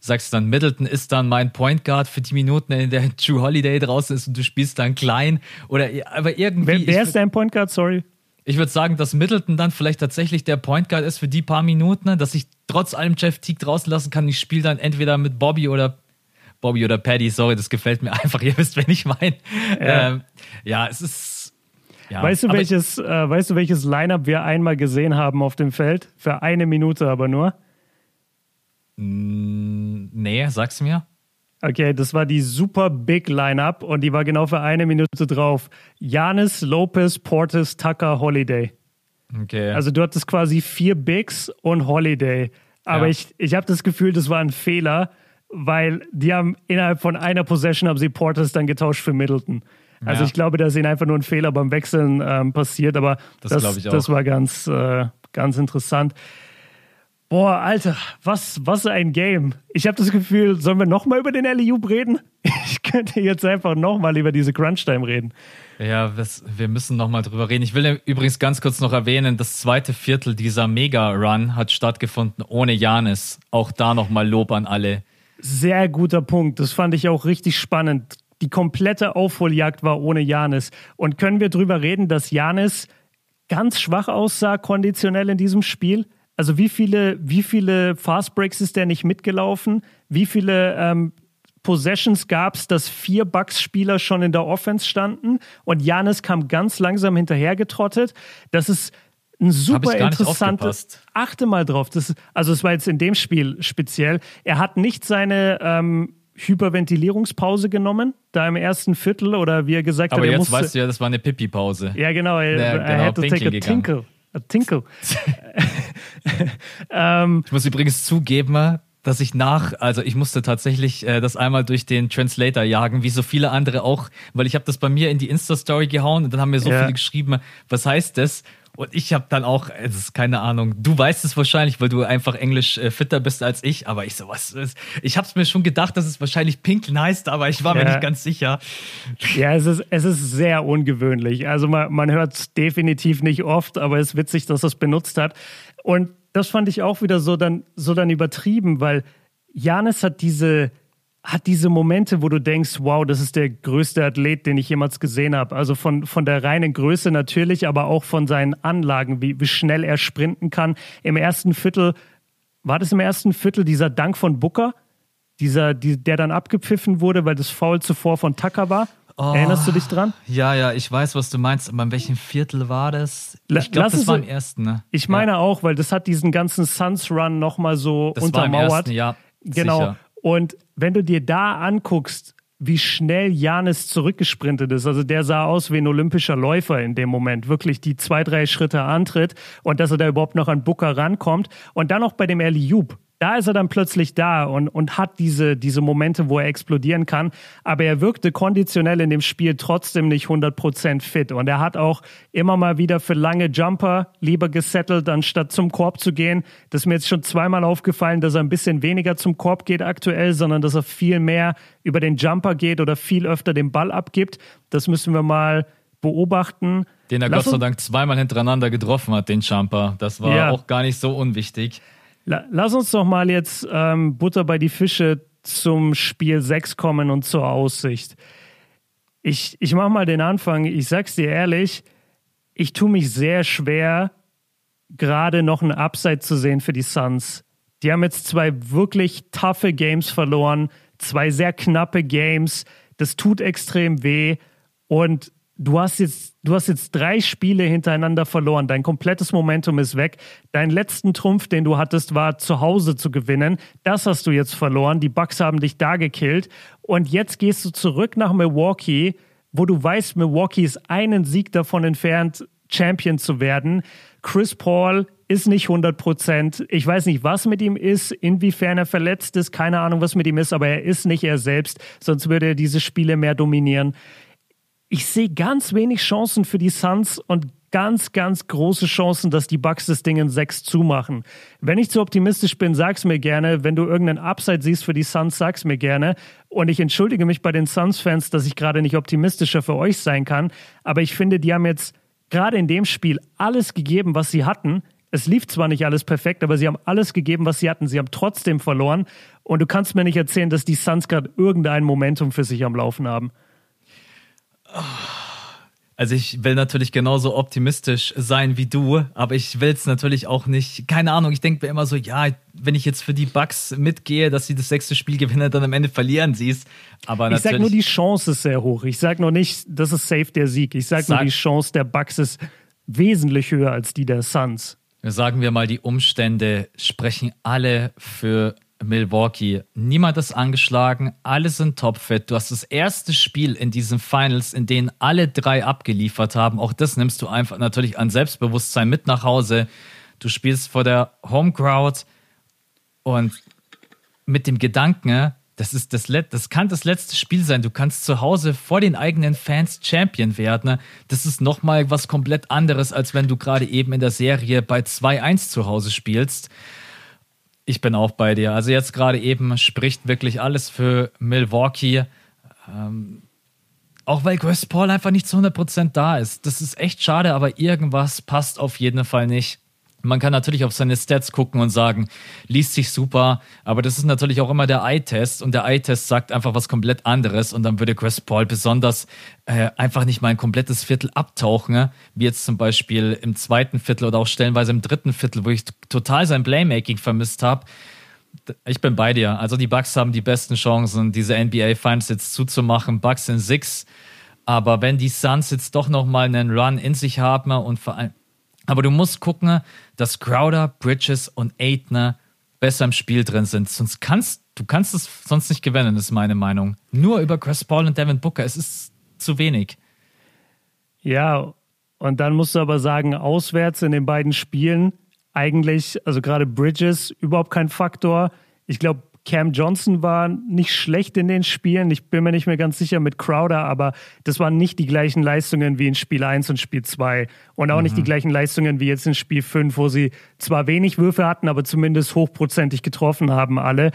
sagst dann, Middleton ist dann mein Point Guard für die Minuten, in der True Holiday draußen ist und du spielst dann klein oder aber irgendwie. Wer, wer ist dein Point Guard? Sorry. Ich würde sagen, dass Middleton dann vielleicht tatsächlich der Point Guard ist für die paar Minuten, ne, dass ich trotz allem Jeff Teague draußen lassen kann. Ich spiele dann entweder mit Bobby oder Bobby oder Paddy. Sorry, das gefällt mir einfach. Ihr wisst, wen ich meine. Ja. Ähm, ja, es ist. Ja, weißt du, welches, äh, weißt du, welches Lineup wir einmal gesehen haben auf dem Feld? Für eine Minute aber nur. Nee, sag's mir. Okay, das war die super Big Lineup und die war genau für eine Minute drauf. Janis, Lopez, Portis, Tucker, Holiday. Okay. Also du hattest quasi vier Bigs und Holiday. Aber ja. ich, ich habe das Gefühl, das war ein Fehler, weil die haben innerhalb von einer Possession haben sie Portis dann getauscht für Middleton. Also ja. ich glaube, da ist ihnen einfach nur ein Fehler beim Wechseln ähm, passiert, aber das, das, das war ganz, äh, ganz interessant. Boah, Alter, was, was ein Game. Ich habe das Gefühl, sollen wir nochmal über den LEU reden? Ich könnte jetzt einfach nochmal über diese Crunch-Time reden. Ja, das, wir müssen nochmal drüber reden. Ich will übrigens ganz kurz noch erwähnen, das zweite Viertel dieser Mega-Run hat stattgefunden ohne Janis. Auch da nochmal Lob an alle. Sehr guter Punkt. Das fand ich auch richtig spannend. Die komplette Aufholjagd war ohne Janis. Und können wir drüber reden, dass Janis ganz schwach aussah konditionell in diesem Spiel? Also wie viele, wie viele Fast Breaks ist der nicht mitgelaufen? Wie viele ähm, Possessions gab es, dass vier Bucks-Spieler schon in der Offense standen und Janis kam ganz langsam hinterhergetrottet? Das ist ein super interessantes. Achte mal drauf. Das also es war jetzt in dem Spiel speziell. Er hat nicht seine ähm, Hyperventilierungspause genommen, da im ersten Viertel oder wie er gesagt Aber hat, er jetzt musste, weißt du ja, das war eine Pipi-Pause. Ja, genau. Er, ja, genau, er hätte take a tinkle. Tinkle. ähm, ich muss übrigens zugeben, dass ich nach, also ich musste tatsächlich äh, das einmal durch den Translator jagen, wie so viele andere auch, weil ich habe das bei mir in die Insta-Story gehauen und dann haben mir so ja. viele geschrieben, was heißt das? Und ich habe dann auch, es ist keine Ahnung, du weißt es wahrscheinlich, weil du einfach Englisch äh, fitter bist als ich, aber ich so, was ist, ich habe es mir schon gedacht, dass es wahrscheinlich Pinkeln heißt, aber ich war ja. mir nicht ganz sicher. Ja, es ist, es ist sehr ungewöhnlich. Also man, man hört es definitiv nicht oft, aber es ist witzig, dass es benutzt hat. Und das fand ich auch wieder so dann, so dann übertrieben, weil Janis hat diese, hat diese Momente, wo du denkst, wow, das ist der größte Athlet, den ich jemals gesehen habe. Also von, von der reinen Größe natürlich, aber auch von seinen Anlagen, wie, wie schnell er sprinten kann. Im ersten Viertel, war das im ersten Viertel dieser Dank von Booker, dieser, die, der dann abgepfiffen wurde, weil das Foul zuvor von Tucker war? Oh, Erinnerst du dich dran? Ja, ja, ich weiß, was du meinst, aber in welchem Viertel war das? Ich glaube, das war im ersten. Ne? Ich meine ja. auch, weil das hat diesen ganzen Suns Run nochmal so das untermauert. War im ersten, ja, genau. Sicher. Und wenn du dir da anguckst, wie schnell Janis zurückgesprintet ist. Also der sah aus wie ein olympischer Läufer in dem Moment. Wirklich die zwei, drei Schritte antritt und dass er da überhaupt noch an Booker rankommt. Und dann noch bei dem Eli Joop da ist er dann plötzlich da und, und hat diese, diese Momente, wo er explodieren kann. Aber er wirkte konditionell in dem Spiel trotzdem nicht 100% fit. Und er hat auch immer mal wieder für lange Jumper lieber gesettelt, anstatt zum Korb zu gehen. Das ist mir jetzt schon zweimal aufgefallen, dass er ein bisschen weniger zum Korb geht aktuell, sondern dass er viel mehr über den Jumper geht oder viel öfter den Ball abgibt. Das müssen wir mal beobachten. Den er Lass Gott sei Dank zweimal hintereinander getroffen hat, den Jumper. Das war ja. auch gar nicht so unwichtig. Lass uns doch mal jetzt ähm, Butter bei die Fische zum Spiel 6 kommen und zur Aussicht. Ich, ich mache mal den Anfang. Ich sag's dir ehrlich, ich tue mich sehr schwer, gerade noch ein Upside zu sehen für die Suns. Die haben jetzt zwei wirklich taffe Games verloren, zwei sehr knappe Games. Das tut extrem weh. Und du hast jetzt, du hast jetzt drei Spiele hintereinander verloren. Dein komplettes Momentum ist weg. Dein letzten Trumpf, den du hattest, war zu Hause zu gewinnen. Das hast du jetzt verloren. Die Bucks haben dich da gekillt. Und jetzt gehst du zurück nach Milwaukee, wo du weißt, Milwaukee ist einen Sieg davon entfernt, Champion zu werden. Chris Paul ist nicht 100 Prozent. Ich weiß nicht, was mit ihm ist, inwiefern er verletzt ist. Keine Ahnung, was mit ihm ist, aber er ist nicht er selbst. Sonst würde er diese Spiele mehr dominieren ich sehe ganz wenig Chancen für die Suns und ganz, ganz große Chancen, dass die Bucks das Ding in sechs zumachen. Wenn ich zu optimistisch bin, sag's mir gerne. Wenn du irgendeinen Upside siehst für die Suns, sag's mir gerne. Und ich entschuldige mich bei den Suns-Fans, dass ich gerade nicht optimistischer für euch sein kann. Aber ich finde, die haben jetzt gerade in dem Spiel alles gegeben, was sie hatten. Es lief zwar nicht alles perfekt, aber sie haben alles gegeben, was sie hatten. Sie haben trotzdem verloren. Und du kannst mir nicht erzählen, dass die Suns gerade irgendein Momentum für sich am Laufen haben. Also ich will natürlich genauso optimistisch sein wie du, aber ich will es natürlich auch nicht. Keine Ahnung, ich denke mir immer so, ja, wenn ich jetzt für die Bucks mitgehe, dass sie das sechste Spiel gewinnen, dann am Ende verlieren sie es. Aber ich sage nur, die Chance ist sehr hoch. Ich sage noch nicht, das ist safe der Sieg. Ich sage sag, nur, die Chance der Bucks ist wesentlich höher als die der Suns. Sagen wir mal, die Umstände sprechen alle für Milwaukee. Niemand ist angeschlagen, alle sind topfit. Du hast das erste Spiel in diesen Finals, in denen alle drei abgeliefert haben. Auch das nimmst du einfach natürlich an Selbstbewusstsein mit nach Hause. Du spielst vor der Home Crowd und mit dem Gedanken, das ist das, das kann das letzte Spiel sein. Du kannst zu Hause vor den eigenen Fans Champion werden. Das ist nochmal was komplett anderes, als wenn du gerade eben in der Serie bei 2-1 zu Hause spielst. Ich bin auch bei dir. Also jetzt gerade eben spricht wirklich alles für Milwaukee. Ähm, auch weil Chris Paul einfach nicht zu 100% da ist. Das ist echt schade, aber irgendwas passt auf jeden Fall nicht. Man kann natürlich auf seine Stats gucken und sagen, liest sich super, aber das ist natürlich auch immer der Eye-Test und der Eye-Test sagt einfach was komplett anderes und dann würde Chris Paul besonders äh, einfach nicht mal ein komplettes Viertel abtauchen, wie jetzt zum Beispiel im zweiten Viertel oder auch stellenweise im dritten Viertel, wo ich total sein Playmaking vermisst habe. Ich bin bei dir. Also die Bucks haben die besten Chancen, diese NBA Finals jetzt zuzumachen. Bucks in Six. Aber wenn die Suns jetzt doch nochmal einen Run in sich haben und vor allem aber du musst gucken, dass Crowder, Bridges und Aitner besser im Spiel drin sind. Sonst kannst du kannst es sonst nicht gewinnen, ist meine Meinung. Nur über Chris Paul und Devin Booker, es ist zu wenig. Ja, und dann musst du aber sagen, auswärts in den beiden Spielen eigentlich, also gerade Bridges, überhaupt kein Faktor. Ich glaube, Cam Johnson war nicht schlecht in den Spielen. Ich bin mir nicht mehr ganz sicher mit Crowder, aber das waren nicht die gleichen Leistungen wie in Spiel 1 und Spiel 2. Und auch mhm. nicht die mhm. gleichen Leistungen wie jetzt in Spiel 5, wo sie zwar wenig Würfe hatten, aber zumindest hochprozentig getroffen haben alle.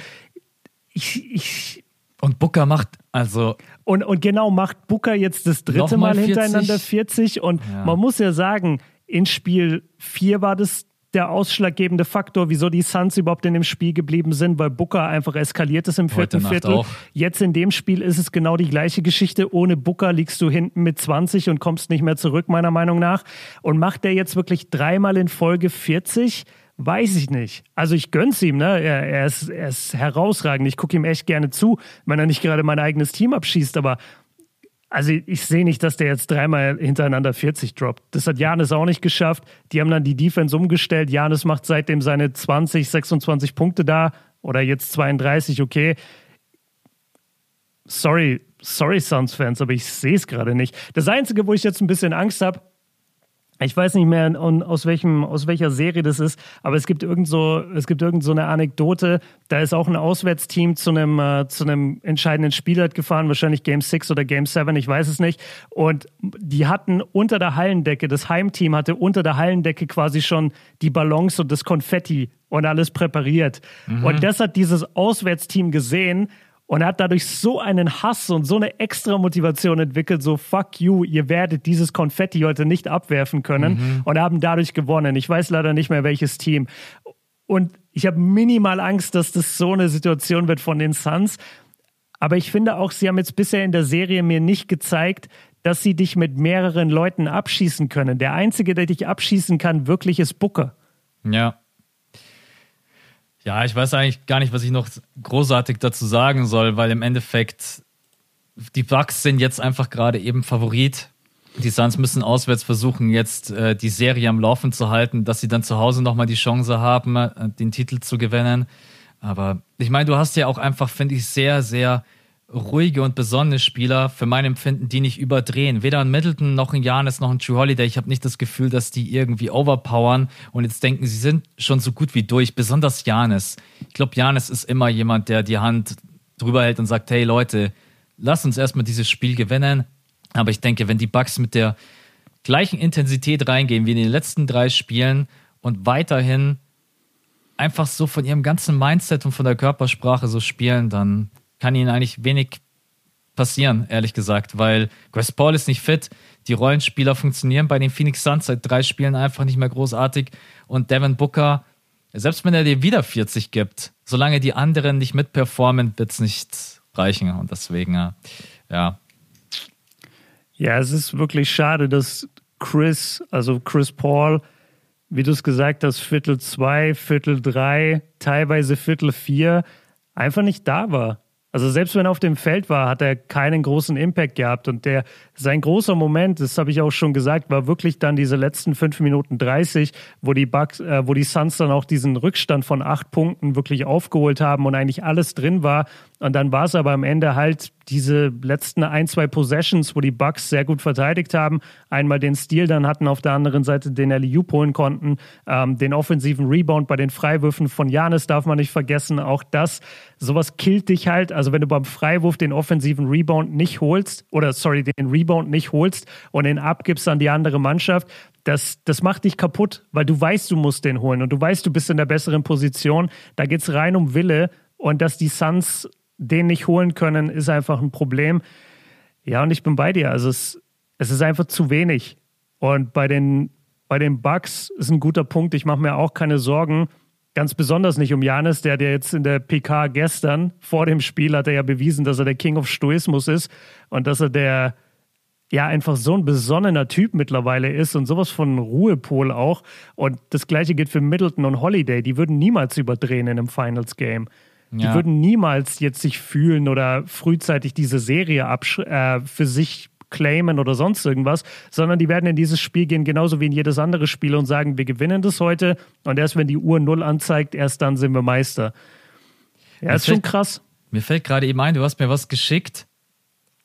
Ich, ich und Booker macht also. Und, und genau, macht Booker jetzt das dritte Mal, mal hintereinander 40. Und ja. man muss ja sagen, in Spiel 4 war das der ausschlaggebende Faktor, wieso die Suns überhaupt in dem Spiel geblieben sind, weil Booker einfach eskaliert ist im vierten Viertel. Auch. Jetzt in dem Spiel ist es genau die gleiche Geschichte. Ohne Booker liegst du hinten mit 20 und kommst nicht mehr zurück, meiner Meinung nach. Und macht der jetzt wirklich dreimal in Folge 40? Weiß ich nicht. Also ich gönn's ihm, ne? Er, er, ist, er ist herausragend. Ich gucke ihm echt gerne zu, wenn er nicht gerade mein eigenes Team abschießt, aber also ich sehe nicht, dass der jetzt dreimal hintereinander 40 droppt. Das hat Janis auch nicht geschafft. Die haben dann die Defense umgestellt. Janis macht seitdem seine 20, 26 Punkte da oder jetzt 32, okay. Sorry, sorry Suns-Fans, aber ich sehe es gerade nicht. Das Einzige, wo ich jetzt ein bisschen Angst habe, ich weiß nicht mehr aus welchem aus welcher Serie das ist, aber es gibt irgend so es gibt irgend so eine Anekdote, da ist auch ein Auswärtsteam zu einem äh, zu einem entscheidenden Spiel halt gefahren, wahrscheinlich Game 6 oder Game 7, ich weiß es nicht und die hatten unter der Hallendecke, das Heimteam hatte unter der Hallendecke quasi schon die Ballons und das Konfetti und alles präpariert. Mhm. Und das hat dieses Auswärtsteam gesehen und er hat dadurch so einen Hass und so eine extra Motivation entwickelt, so fuck you, ihr werdet dieses Konfetti heute nicht abwerfen können mhm. und haben dadurch gewonnen. Ich weiß leider nicht mehr welches Team. Und ich habe minimal Angst, dass das so eine Situation wird von den Suns. Aber ich finde auch, sie haben jetzt bisher in der Serie mir nicht gezeigt, dass sie dich mit mehreren Leuten abschießen können. Der einzige, der dich abschießen kann, wirklich ist Booker. Ja, ja, ich weiß eigentlich gar nicht, was ich noch großartig dazu sagen soll, weil im Endeffekt die Bucks sind jetzt einfach gerade eben Favorit. Die Suns müssen auswärts versuchen, jetzt äh, die Serie am Laufen zu halten, dass sie dann zu Hause nochmal die Chance haben, äh, den Titel zu gewinnen. Aber ich meine, du hast ja auch einfach, finde ich, sehr, sehr ruhige und besonnene Spieler, für mein Empfinden, die nicht überdrehen. Weder ein Middleton noch ein Janis noch ein True Holiday. Ich habe nicht das Gefühl, dass die irgendwie overpowern und jetzt denken, sie sind schon so gut wie durch. Besonders Janis. Ich glaube, Janis ist immer jemand, der die Hand drüber hält und sagt, hey Leute, lass uns erstmal dieses Spiel gewinnen. Aber ich denke, wenn die Bucks mit der gleichen Intensität reingehen wie in den letzten drei Spielen und weiterhin einfach so von ihrem ganzen Mindset und von der Körpersprache so spielen, dann kann ihnen eigentlich wenig passieren, ehrlich gesagt, weil Chris Paul ist nicht fit. Die Rollenspieler funktionieren bei den Phoenix Suns seit drei Spielen einfach nicht mehr großartig. Und Devin Booker, selbst wenn er dir wieder 40 gibt, solange die anderen nicht mitperformen, wird es nicht reichen. Und deswegen, ja. Ja, es ist wirklich schade, dass Chris, also Chris Paul, wie du es gesagt hast, Viertel zwei, Viertel drei, teilweise Viertel vier, einfach nicht da war. Also selbst wenn er auf dem Feld war, hat er keinen großen Impact gehabt. Und der sein großer Moment, das habe ich auch schon gesagt, war wirklich dann diese letzten fünf Minuten 30, wo die Bucks, äh, wo die Suns dann auch diesen Rückstand von acht Punkten wirklich aufgeholt haben und eigentlich alles drin war. Und dann war es aber am Ende halt diese letzten ein, zwei Possessions, wo die Bucks sehr gut verteidigt haben. Einmal den Stil dann hatten, auf der anderen Seite den LU holen konnten. Ähm, den offensiven Rebound bei den Freiwürfen von Janis darf man nicht vergessen. Auch das, sowas killt dich halt. Also wenn du beim Freiwurf den offensiven Rebound nicht holst, oder sorry, den Rebound nicht holst und den abgibst an die andere Mannschaft, das, das macht dich kaputt, weil du weißt, du musst den holen und du weißt, du bist in der besseren Position. Da geht es rein um Wille und dass die Suns den nicht holen können, ist einfach ein Problem. Ja, und ich bin bei dir. Also es, es ist einfach zu wenig. Und bei den, bei den Bucks ist ein guter Punkt. Ich mache mir auch keine Sorgen. Ganz besonders nicht um Janis, der der jetzt in der PK gestern vor dem Spiel hat er ja bewiesen, dass er der King of Stoismus ist und dass er der ja einfach so ein besonnener Typ mittlerweile ist und sowas von Ruhepol auch. Und das gleiche gilt für Middleton und Holiday. Die würden niemals überdrehen in einem Finals Game. Die ja. würden niemals jetzt sich fühlen oder frühzeitig diese Serie äh, für sich claimen oder sonst irgendwas, sondern die werden in dieses Spiel gehen, genauso wie in jedes andere Spiel und sagen, wir gewinnen das heute und erst wenn die Uhr null anzeigt, erst dann sind wir Meister. Ja, mir ist fällt, schon krass. Mir fällt gerade eben ein, du hast mir was geschickt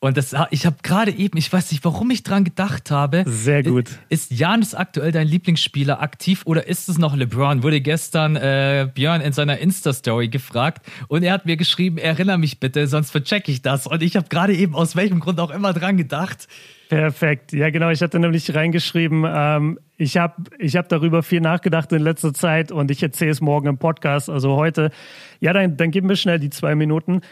und das, ich habe gerade eben, ich weiß nicht, warum ich dran gedacht habe. Sehr gut. Ist Janis aktuell dein Lieblingsspieler aktiv oder ist es noch LeBron? Wurde gestern äh, Björn in seiner Insta-Story gefragt und er hat mir geschrieben, erinnere mich bitte, sonst vercheck ich das. Und ich habe gerade eben aus welchem Grund auch immer dran gedacht. Perfekt. Ja, genau. Ich hatte nämlich reingeschrieben, ähm, ich habe ich hab darüber viel nachgedacht in letzter Zeit und ich erzähle es morgen im Podcast, also heute. Ja, dann, dann gib mir schnell die zwei Minuten.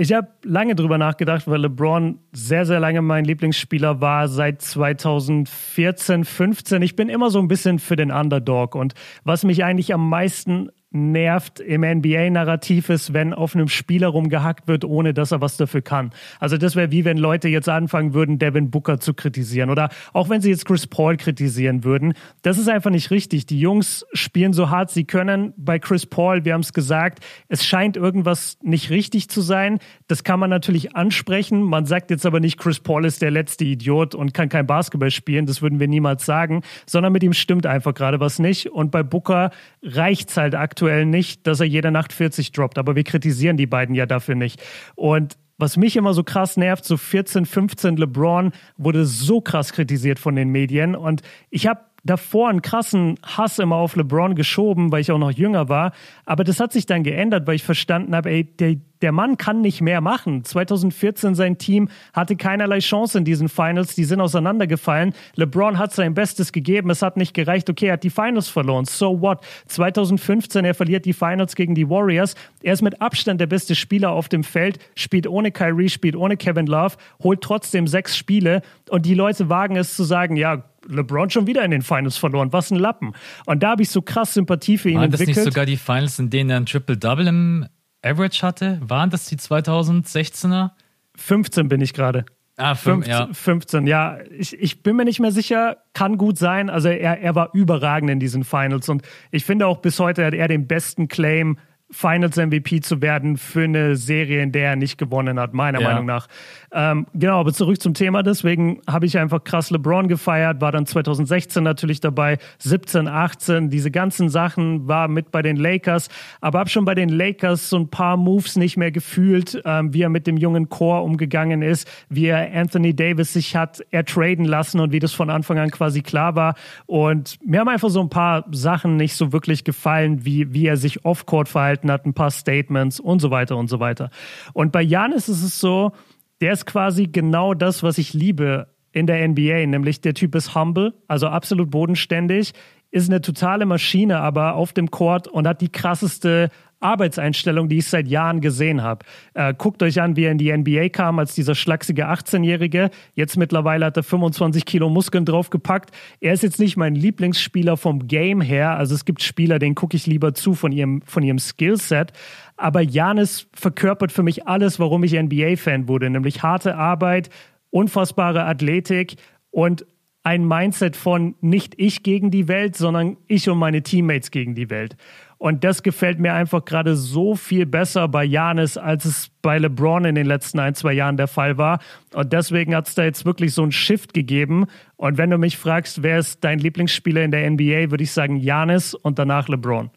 Ich habe lange drüber nachgedacht, weil LeBron sehr, sehr lange mein Lieblingsspieler war, seit 2014, 15. Ich bin immer so ein bisschen für den Underdog. Und was mich eigentlich am meisten nervt im NBA-Narrativ ist, wenn auf einem Spieler rumgehackt wird, ohne dass er was dafür kann. Also das wäre wie wenn Leute jetzt anfangen würden, Devin Booker zu kritisieren oder auch wenn sie jetzt Chris Paul kritisieren würden. Das ist einfach nicht richtig. Die Jungs spielen so hart sie können. Bei Chris Paul, wir haben es gesagt, es scheint irgendwas nicht richtig zu sein. Das kann man natürlich ansprechen. Man sagt jetzt aber nicht, Chris Paul ist der letzte Idiot und kann kein Basketball spielen. Das würden wir niemals sagen, sondern mit ihm stimmt einfach gerade was nicht. Und bei Booker reicht's halt aktuell aktuell nicht, dass er jede Nacht 40 droppt, aber wir kritisieren die beiden ja dafür nicht. Und was mich immer so krass nervt, so 14, 15 LeBron wurde so krass kritisiert von den Medien und ich habe davor einen krassen Hass immer auf LeBron geschoben, weil ich auch noch jünger war. Aber das hat sich dann geändert, weil ich verstanden habe, ey, der, der Mann kann nicht mehr machen. 2014 sein Team hatte keinerlei Chance in diesen Finals, die sind auseinandergefallen. LeBron hat sein Bestes gegeben, es hat nicht gereicht. Okay, er hat die Finals verloren. So what? 2015 er verliert die Finals gegen die Warriors. Er ist mit Abstand der beste Spieler auf dem Feld, spielt ohne Kyrie, spielt ohne Kevin Love, holt trotzdem sechs Spiele und die Leute wagen es zu sagen, ja, LeBron schon wieder in den Finals verloren. Was ein Lappen. Und da habe ich so krass Sympathie für ihn Waren entwickelt. das nicht sogar die Finals, in denen er ein Triple-Double im Average hatte? Waren das die 2016er? 15 bin ich gerade. Ah, 15, ja. 15, ja. Ich, ich bin mir nicht mehr sicher, kann gut sein. Also er, er war überragend in diesen Finals und ich finde auch bis heute hat er den besten Claim Finals MVP zu werden für eine Serie, in der er nicht gewonnen hat, meiner ja. Meinung nach. Ähm, genau, aber zurück zum Thema. Deswegen habe ich einfach krass LeBron gefeiert, war dann 2016 natürlich dabei, 17, 18, diese ganzen Sachen, war mit bei den Lakers, aber habe schon bei den Lakers so ein paar Moves nicht mehr gefühlt, ähm, wie er mit dem jungen Core umgegangen ist, wie er Anthony Davis sich hat ertraden lassen und wie das von Anfang an quasi klar war. Und mir haben einfach so ein paar Sachen nicht so wirklich gefallen, wie, wie er sich off-court verhalten hat, ein paar Statements und so weiter und so weiter. Und bei Janis ist es so, der ist quasi genau das, was ich liebe in der NBA, nämlich der Typ ist humble, also absolut bodenständig, ist eine totale Maschine, aber auf dem Court und hat die krasseste Arbeitseinstellung, die ich seit Jahren gesehen habe. Äh, guckt euch an, wie er in die NBA kam als dieser schlachsige 18-Jährige. Jetzt mittlerweile hat er 25 Kilo Muskeln draufgepackt. Er ist jetzt nicht mein Lieblingsspieler vom Game her. Also es gibt Spieler, denen gucke ich lieber zu von ihrem, von ihrem Skillset. Aber Janis verkörpert für mich alles, warum ich NBA-Fan wurde, nämlich harte Arbeit, unfassbare Athletik und ein Mindset von nicht ich gegen die Welt, sondern ich und meine Teammates gegen die Welt. Und das gefällt mir einfach gerade so viel besser bei Janis, als es bei LeBron in den letzten ein, zwei Jahren der Fall war. Und deswegen hat es da jetzt wirklich so einen Shift gegeben. Und wenn du mich fragst, wer ist dein Lieblingsspieler in der NBA, würde ich sagen Janis und danach LeBron.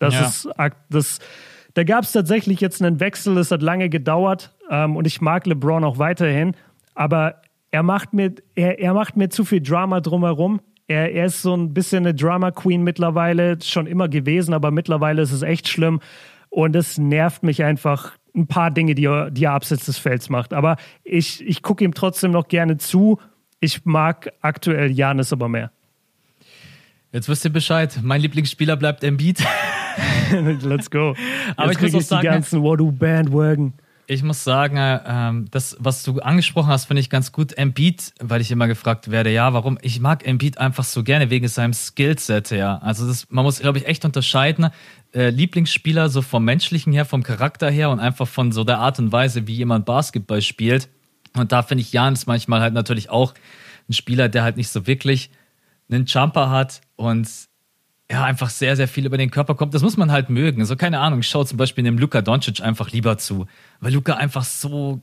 Das ja. ist das. Da gab es tatsächlich jetzt einen Wechsel, es hat lange gedauert ähm, und ich mag LeBron auch weiterhin, aber er macht mir, er, er macht mir zu viel Drama drumherum. Er, er ist so ein bisschen eine Drama Queen mittlerweile, schon immer gewesen, aber mittlerweile ist es echt schlimm. Und es nervt mich einfach ein paar Dinge, die er, die er abseits des Felds macht. Aber ich, ich gucke ihm trotzdem noch gerne zu. Ich mag aktuell Janis aber mehr. Jetzt wisst ihr Bescheid. Mein Lieblingsspieler bleibt Embiid. Let's go. Aber Jetzt ich muss auch sagen, die ganzen Wadu Bandwagon ich muss sagen, ähm, das, was du angesprochen hast, finde ich ganz gut. Embiid, weil ich immer gefragt werde, ja, warum? Ich mag Embiid einfach so gerne wegen seinem Skillset, ja. Also das, man muss, glaube ich, echt unterscheiden. Äh, Lieblingsspieler so vom menschlichen her, vom Charakter her und einfach von so der Art und Weise, wie jemand Basketball spielt. Und da finde ich Jan ist manchmal halt natürlich auch ein Spieler, der halt nicht so wirklich einen Jumper hat und ja, einfach sehr, sehr viel über den Körper kommt. Das muss man halt mögen. So, keine Ahnung, ich schaue zum Beispiel dem Luka Doncic einfach lieber zu, weil Luka einfach so.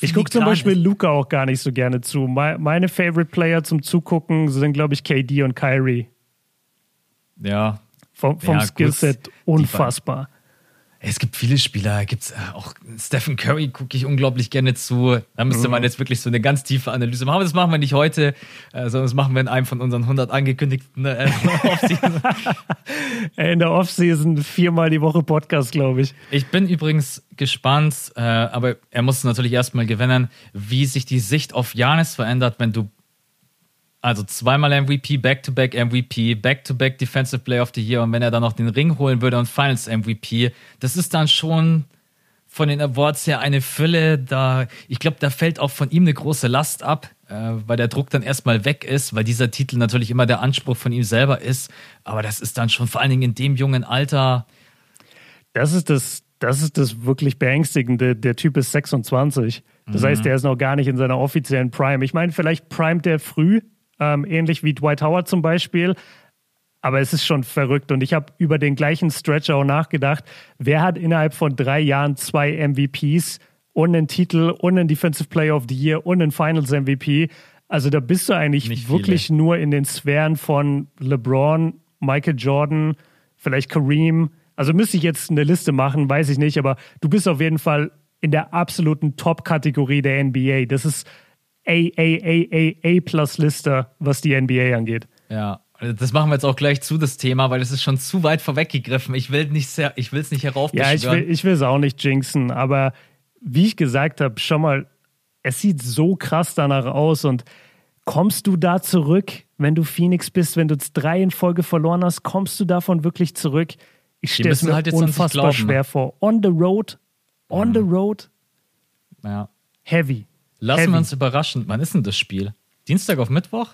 Ich gucke zum Beispiel ist. Luca auch gar nicht so gerne zu. Meine Favorite Player zum Zugucken sind, glaube ich, KD und Kyrie. Ja. Vom, vom ja, Skillset unfassbar. Es gibt viele Spieler, gibt es äh, auch Stephen Curry gucke ich unglaublich gerne zu. Da müsste man mhm. jetzt wirklich so eine ganz tiefe Analyse machen. Aber das machen wir nicht heute, äh, sondern das machen wir in einem von unseren 100 angekündigten äh, Offseason. in der Offseason viermal die Woche Podcast, glaube ich. Ich bin übrigens gespannt, äh, aber er muss natürlich erstmal gewinnen, wie sich die Sicht auf Janis verändert, wenn du also zweimal MVP, Back-to-Back MVP, Back-to-Back Defensive Player of the Year und wenn er dann noch den Ring holen würde und Finals MVP, das ist dann schon von den Awards her eine Fülle. Da, ich glaube, da fällt auch von ihm eine große Last ab, äh, weil der Druck dann erstmal weg ist, weil dieser Titel natürlich immer der Anspruch von ihm selber ist. Aber das ist dann schon vor allen Dingen in dem jungen Alter. Das ist das, das ist das wirklich Beängstigende. Der Typ ist 26. Das mhm. heißt, der ist noch gar nicht in seiner offiziellen Prime. Ich meine, vielleicht primet der früh, ähm, ähnlich wie Dwight Howard zum Beispiel. Aber es ist schon verrückt und ich habe über den gleichen Stretch auch nachgedacht. Wer hat innerhalb von drei Jahren zwei MVPs und einen Titel und einen Defensive Player of the Year und einen Finals MVP? Also da bist du eigentlich wirklich nur in den Sphären von LeBron, Michael Jordan, vielleicht Kareem. Also müsste ich jetzt eine Liste machen, weiß ich nicht, aber du bist auf jeden Fall in der absoluten Top-Kategorie der NBA. Das ist A, A, A, A, A-Plus-Liste, was die NBA angeht. Ja, das machen wir jetzt auch gleich zu, das Thema, weil es ist schon zu weit vorweggegriffen. Ich will nicht sehr, ich will es nicht heraufbeschwören. Ja, ich will, es auch nicht jinxen, aber wie ich gesagt habe, schau mal, es sieht so krass danach aus und kommst du da zurück, wenn du Phoenix bist, wenn du jetzt drei in Folge verloren hast, kommst du davon wirklich zurück? Ich stelle es mir halt unfassbar schwer vor. On the road, on mhm. the road, ja. heavy. Lassen Heavy. wir uns überraschen. Wann ist denn das Spiel? Dienstag auf Mittwoch?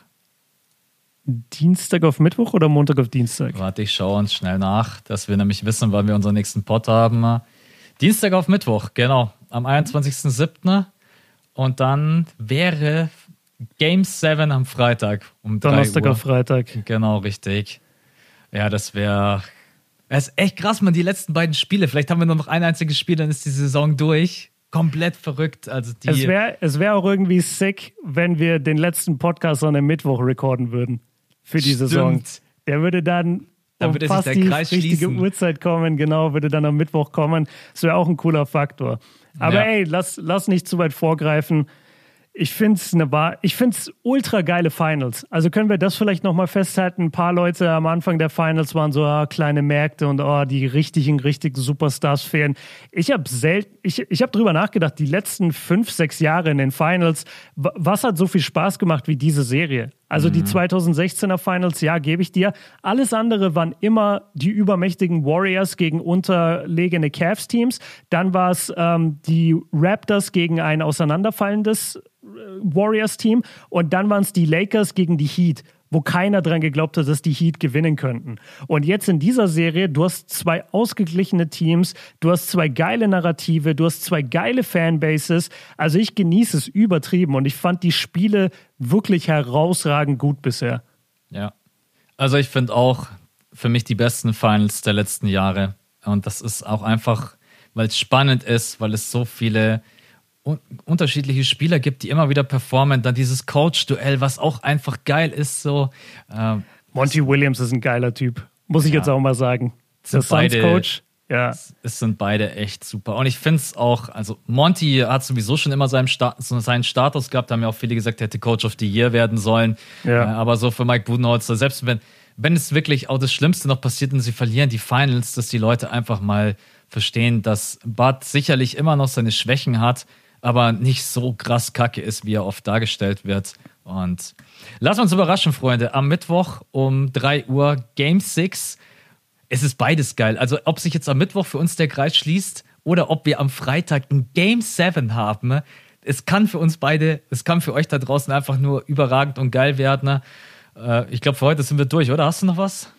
Dienstag auf Mittwoch oder Montag auf Dienstag? Warte, ich schaue uns schnell nach, dass wir nämlich wissen, wann wir unseren nächsten Pod haben. Dienstag auf Mittwoch, genau. Am 21.07. Und dann wäre Game 7 am Freitag um Donnerstag auf Freitag. Genau, richtig. Ja, das wäre. Es ist echt krass, man, die letzten beiden Spiele. Vielleicht haben wir nur noch ein einziges Spiel, dann ist die Saison durch komplett verrückt. Also die es wäre es wär auch irgendwie sick, wenn wir den letzten Podcast an einem Mittwoch recorden würden für die Stimmt. Saison. Der würde dann dann würde um fast die richtige schließen. Uhrzeit kommen, genau, würde dann am Mittwoch kommen. Das wäre auch ein cooler Faktor. Aber ja. ey, lass, lass nicht zu weit vorgreifen ich finde es eine ich finde es ultra geile Finals. Also können wir das vielleicht nochmal festhalten? Ein paar Leute am Anfang der Finals waren so ah, kleine Märkte und oh, die richtigen, richtigen Superstars fehlen. Ich habe selten, ich, ich habe drüber nachgedacht, die letzten fünf, sechs Jahre in den Finals, was hat so viel Spaß gemacht wie diese Serie? Also mhm. die 2016er Finals, ja, gebe ich dir. Alles andere waren immer die übermächtigen Warriors gegen unterlegene Cavs-Teams. Dann war es ähm, die Raptors gegen ein auseinanderfallendes äh, Warriors-Team. Und dann waren es die Lakers gegen die Heat. Wo keiner dran geglaubt hat, dass die Heat gewinnen könnten. Und jetzt in dieser Serie, du hast zwei ausgeglichene Teams, du hast zwei geile Narrative, du hast zwei geile Fanbases. Also ich genieße es übertrieben und ich fand die Spiele wirklich herausragend gut bisher. Ja. Also ich finde auch für mich die besten Finals der letzten Jahre. Und das ist auch einfach, weil es spannend ist, weil es so viele unterschiedliche Spieler gibt, die immer wieder performen. Dann dieses Coach-Duell, was auch einfach geil ist. So, äh, Monty Williams ist ein geiler Typ, muss ich ja, jetzt auch mal sagen. Der Suns-Coach. Ja. Es sind beide echt super. Und ich finde es auch, also Monty hat sowieso schon immer seinen, Sta seinen Status gehabt, haben ja auch viele gesagt, er hätte Coach of the Year werden sollen. Ja. Äh, aber so für Mike Budenholzer, selbst wenn, wenn es wirklich auch das Schlimmste noch passiert und sie verlieren die Finals, dass die Leute einfach mal verstehen, dass Bud sicherlich immer noch seine Schwächen hat, aber nicht so krass kacke ist, wie er oft dargestellt wird. Und lass uns überraschen, Freunde. Am Mittwoch um 3 Uhr Game 6. Es ist beides geil. Also, ob sich jetzt am Mittwoch für uns der Kreis schließt oder ob wir am Freitag ein Game 7 haben, es kann für uns beide, es kann für euch da draußen einfach nur überragend und geil werden. Äh, ich glaube, für heute sind wir durch, oder? Hast du noch was?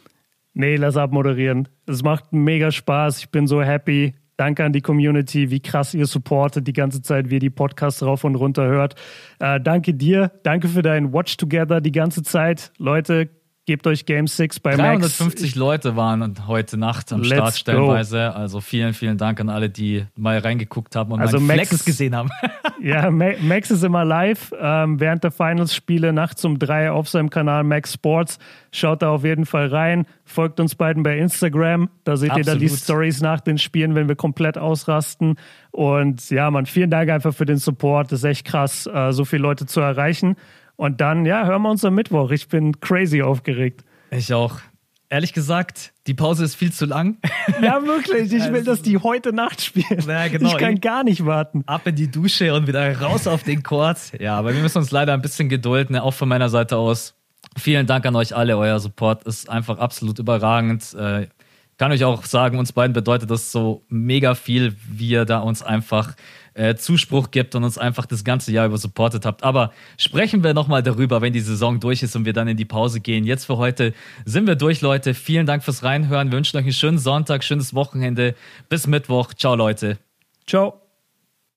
Nee, lass abmoderieren. Es macht mega Spaß. Ich bin so happy. Danke an die Community, wie krass ihr supportet die ganze Zeit, wie ihr die Podcasts rauf und runter hört. Äh, danke dir, danke für dein Watch Together die ganze Zeit. Leute, Gebt euch Game 6 bei 350 Max. Leute waren heute Nacht am Let's Start stellenweise. Also vielen, vielen Dank an alle, die mal reingeguckt haben und also Max ist, gesehen haben. ja, Max ist immer live ähm, während der Finals-Spiele nachts um drei auf seinem Kanal Max Sports. Schaut da auf jeden Fall rein. Folgt uns beiden bei Instagram. Da seht Absolut. ihr dann die Stories nach den Spielen, wenn wir komplett ausrasten. Und ja, man, vielen Dank einfach für den Support. Das ist echt krass, äh, so viele Leute zu erreichen. Und dann, ja, hören wir uns am Mittwoch. Ich bin crazy aufgeregt. Ich auch. Ehrlich gesagt, die Pause ist viel zu lang. Ja, wirklich. Ich will, dass die heute Nacht spielen. Ja, genau. Ich kann gar nicht warten. Ab in die Dusche und wieder raus auf den Court. Ja, aber wir müssen uns leider ein bisschen gedulden, auch von meiner Seite aus. Vielen Dank an euch alle. Euer Support ist einfach absolut überragend. Äh, kann euch auch sagen, uns beiden bedeutet das so mega viel, wie ihr da uns einfach äh, Zuspruch gibt und uns einfach das ganze Jahr über supportet habt. Aber sprechen wir nochmal darüber, wenn die Saison durch ist und wir dann in die Pause gehen. Jetzt für heute sind wir durch, Leute. Vielen Dank fürs Reinhören. Wir wünschen euch einen schönen Sonntag, schönes Wochenende. Bis Mittwoch. Ciao, Leute. Ciao.